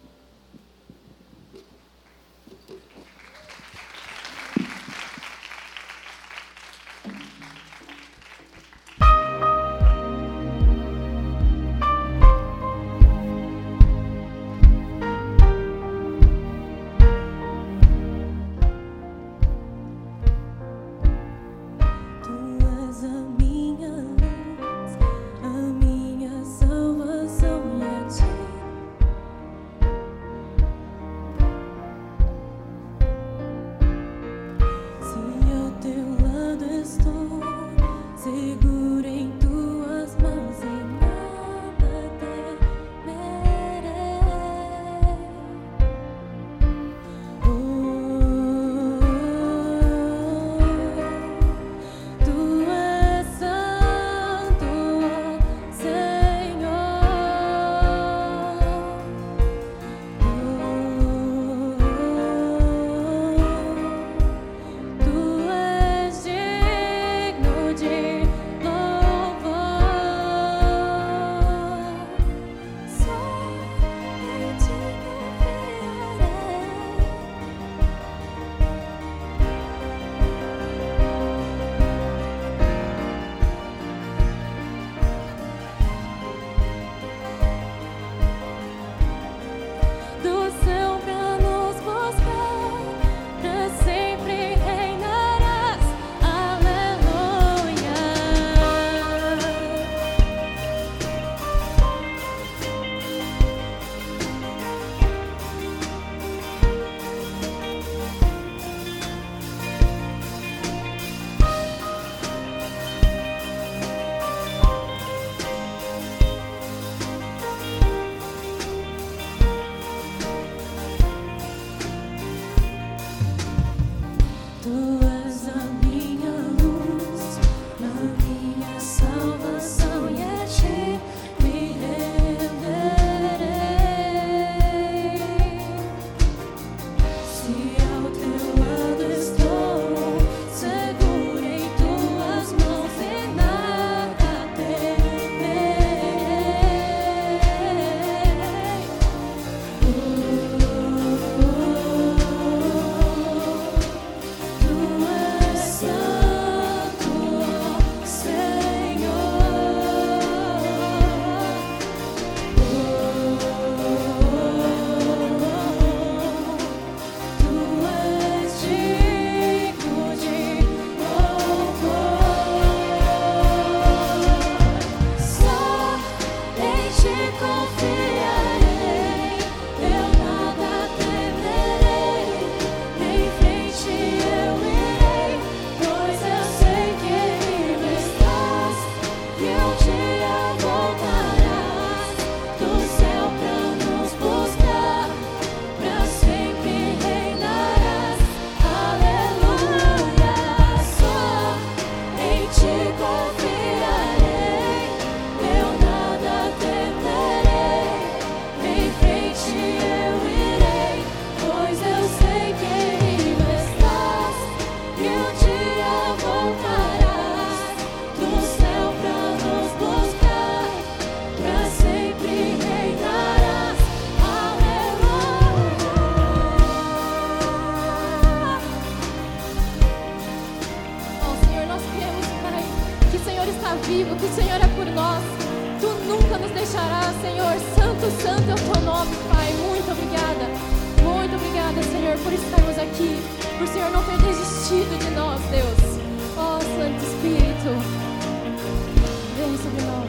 Senhor não ter desistido de nós, Deus. Ó oh, Santo Espírito, vem sobre nós.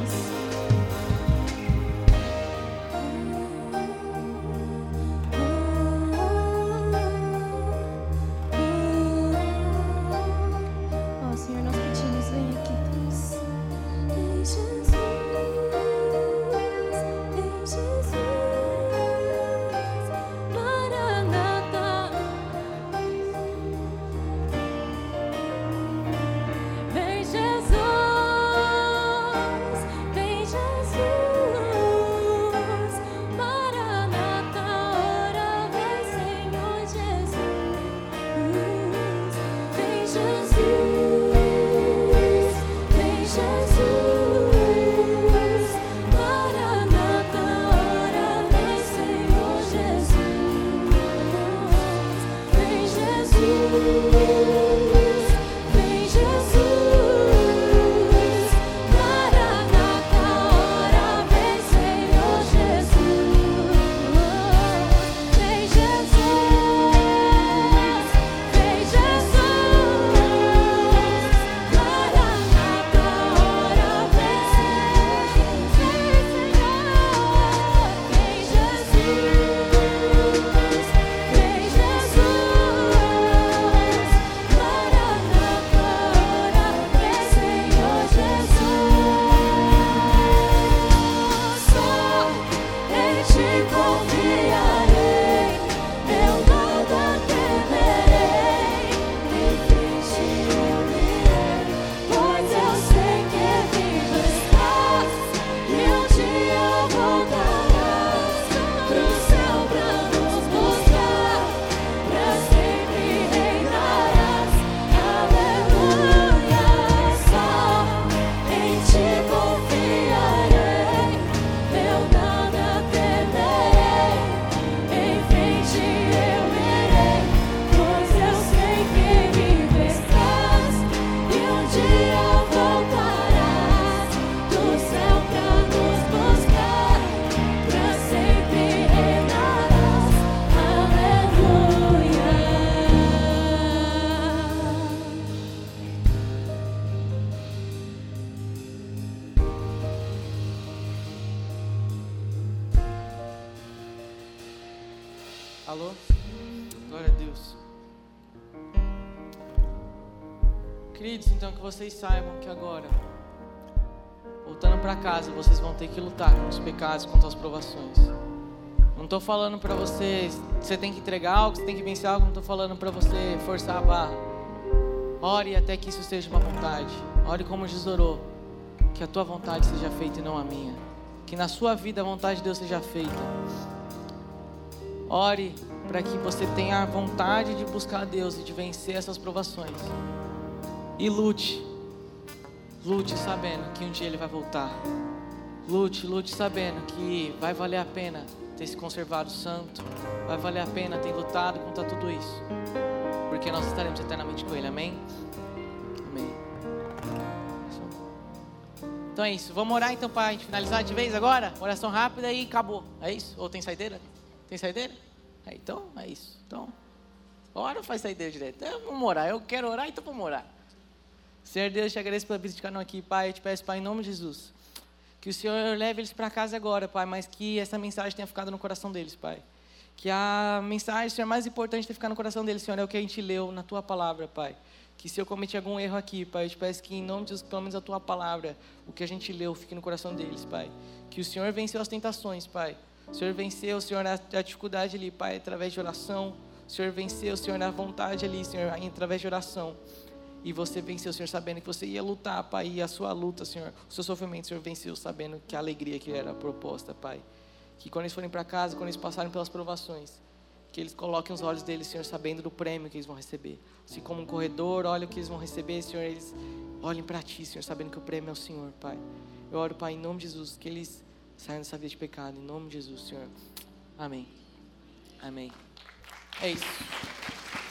Vocês saibam que agora, voltando para casa, vocês vão ter que lutar com os pecados, contra as provações. Não estou falando para você, você tem que entregar algo, você tem que vencer algo, não estou falando para você forçar a barra. Ore até que isso seja uma vontade. Ore como Jesus orou. Que a tua vontade seja feita e não a minha. Que na sua vida a vontade de Deus seja feita. Ore para que você tenha a vontade de buscar a Deus e de vencer essas provações. E lute Lute sabendo que um dia ele vai voltar. Lute, lute sabendo que vai valer a pena ter se conservado santo. Vai valer a pena ter lutado contra tudo isso. Porque nós estaremos eternamente com ele. Amém? Amém. Então é isso. Vamos orar então para finalizar de vez agora? Oração rápida e acabou. É isso? Ou tem saideira? Tem saideira? É, então é isso. Então, ora ou faz saideira direto? É, vamos orar. Eu quero orar, então vamos orar. Senhor Deus, te agradeço pela vida de um aqui, Pai. Eu te peço, Pai, em nome de Jesus. Que o Senhor leve eles para casa agora, Pai, mas que essa mensagem tenha ficado no coração deles, Pai. Que a mensagem, Senhor, mais importante ter ficado no coração deles, Senhor, é o que a gente leu na Tua palavra, Pai. Que se eu cometi algum erro aqui, Pai, eu te peço que em nome de Jesus, pelo menos a Tua palavra, o que a gente leu, fique no coração deles, Pai. Que o Senhor venceu as tentações, Pai. O Senhor venceu, Senhor, a dificuldade ali, Pai, através de oração. O Senhor venceu, Senhor, na vontade ali, Senhor, através de oração. E você venceu, Senhor, sabendo que você ia lutar, Pai. E a sua luta, Senhor, o seu sofrimento, Senhor, venceu, sabendo que a alegria que era proposta, Pai. Que quando eles forem para casa, quando eles passarem pelas provações, que eles coloquem os olhos deles, Senhor, sabendo do prêmio que eles vão receber. Assim como um corredor, olha o que eles vão receber, Senhor, eles olhem para Ti, Senhor, sabendo que o prêmio é o Senhor, Pai. Eu oro, Pai, em nome de Jesus, que eles saiam dessa vida de pecado, em nome de Jesus, Senhor. Amém. Amém. É isso.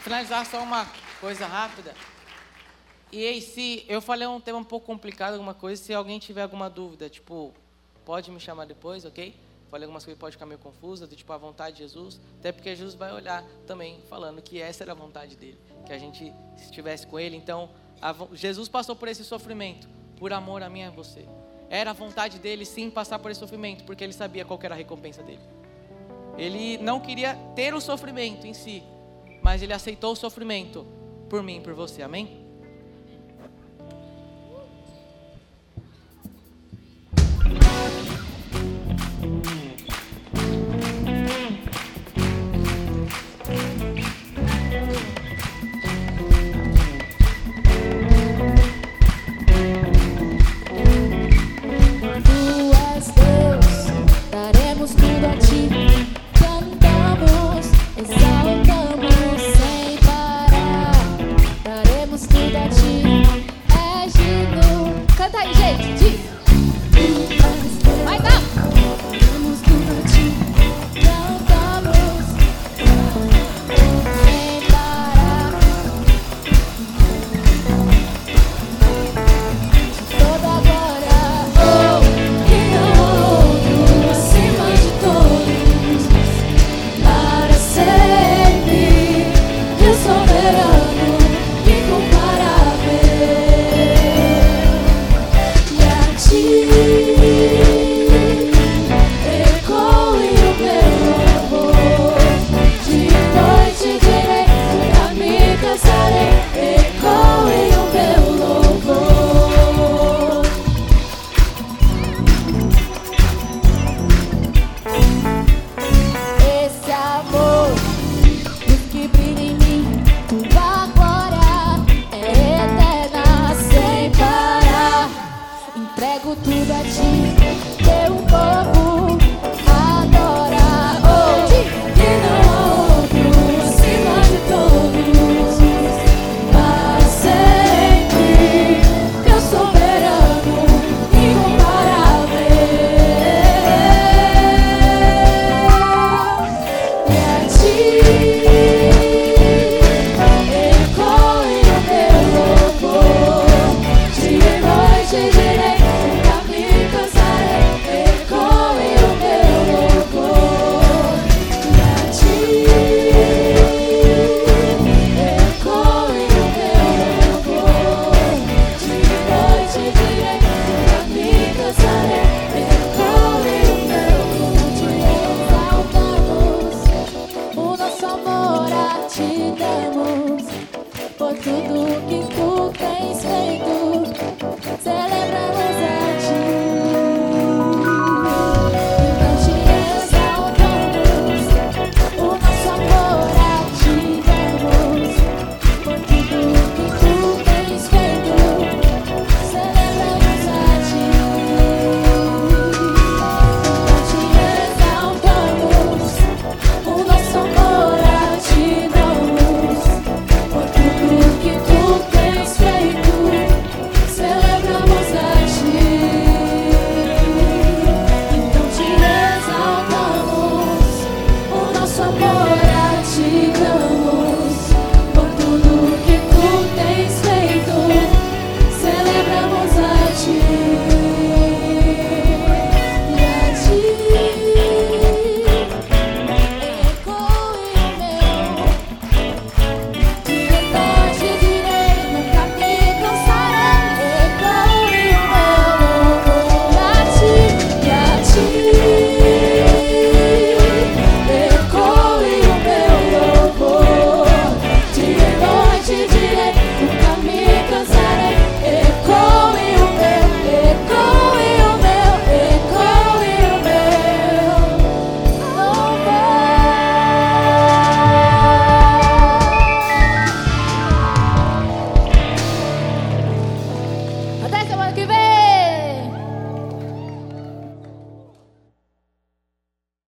Finalizar só uma coisa rápida. E aí, se eu falei um tema um pouco complicado, alguma coisa, se alguém tiver alguma dúvida, tipo, pode me chamar depois, ok? Falei algumas coisas que pode ficar meio confusa, do tipo a vontade de Jesus, até porque Jesus vai olhar também falando que essa era a vontade dele, que a gente estivesse com ele. Então, a, Jesus passou por esse sofrimento por amor a mim e a você. Era a vontade dele sim passar por esse sofrimento, porque ele sabia qual era a recompensa dele. Ele não queria ter o sofrimento em si, mas ele aceitou o sofrimento por mim, por você. Amém?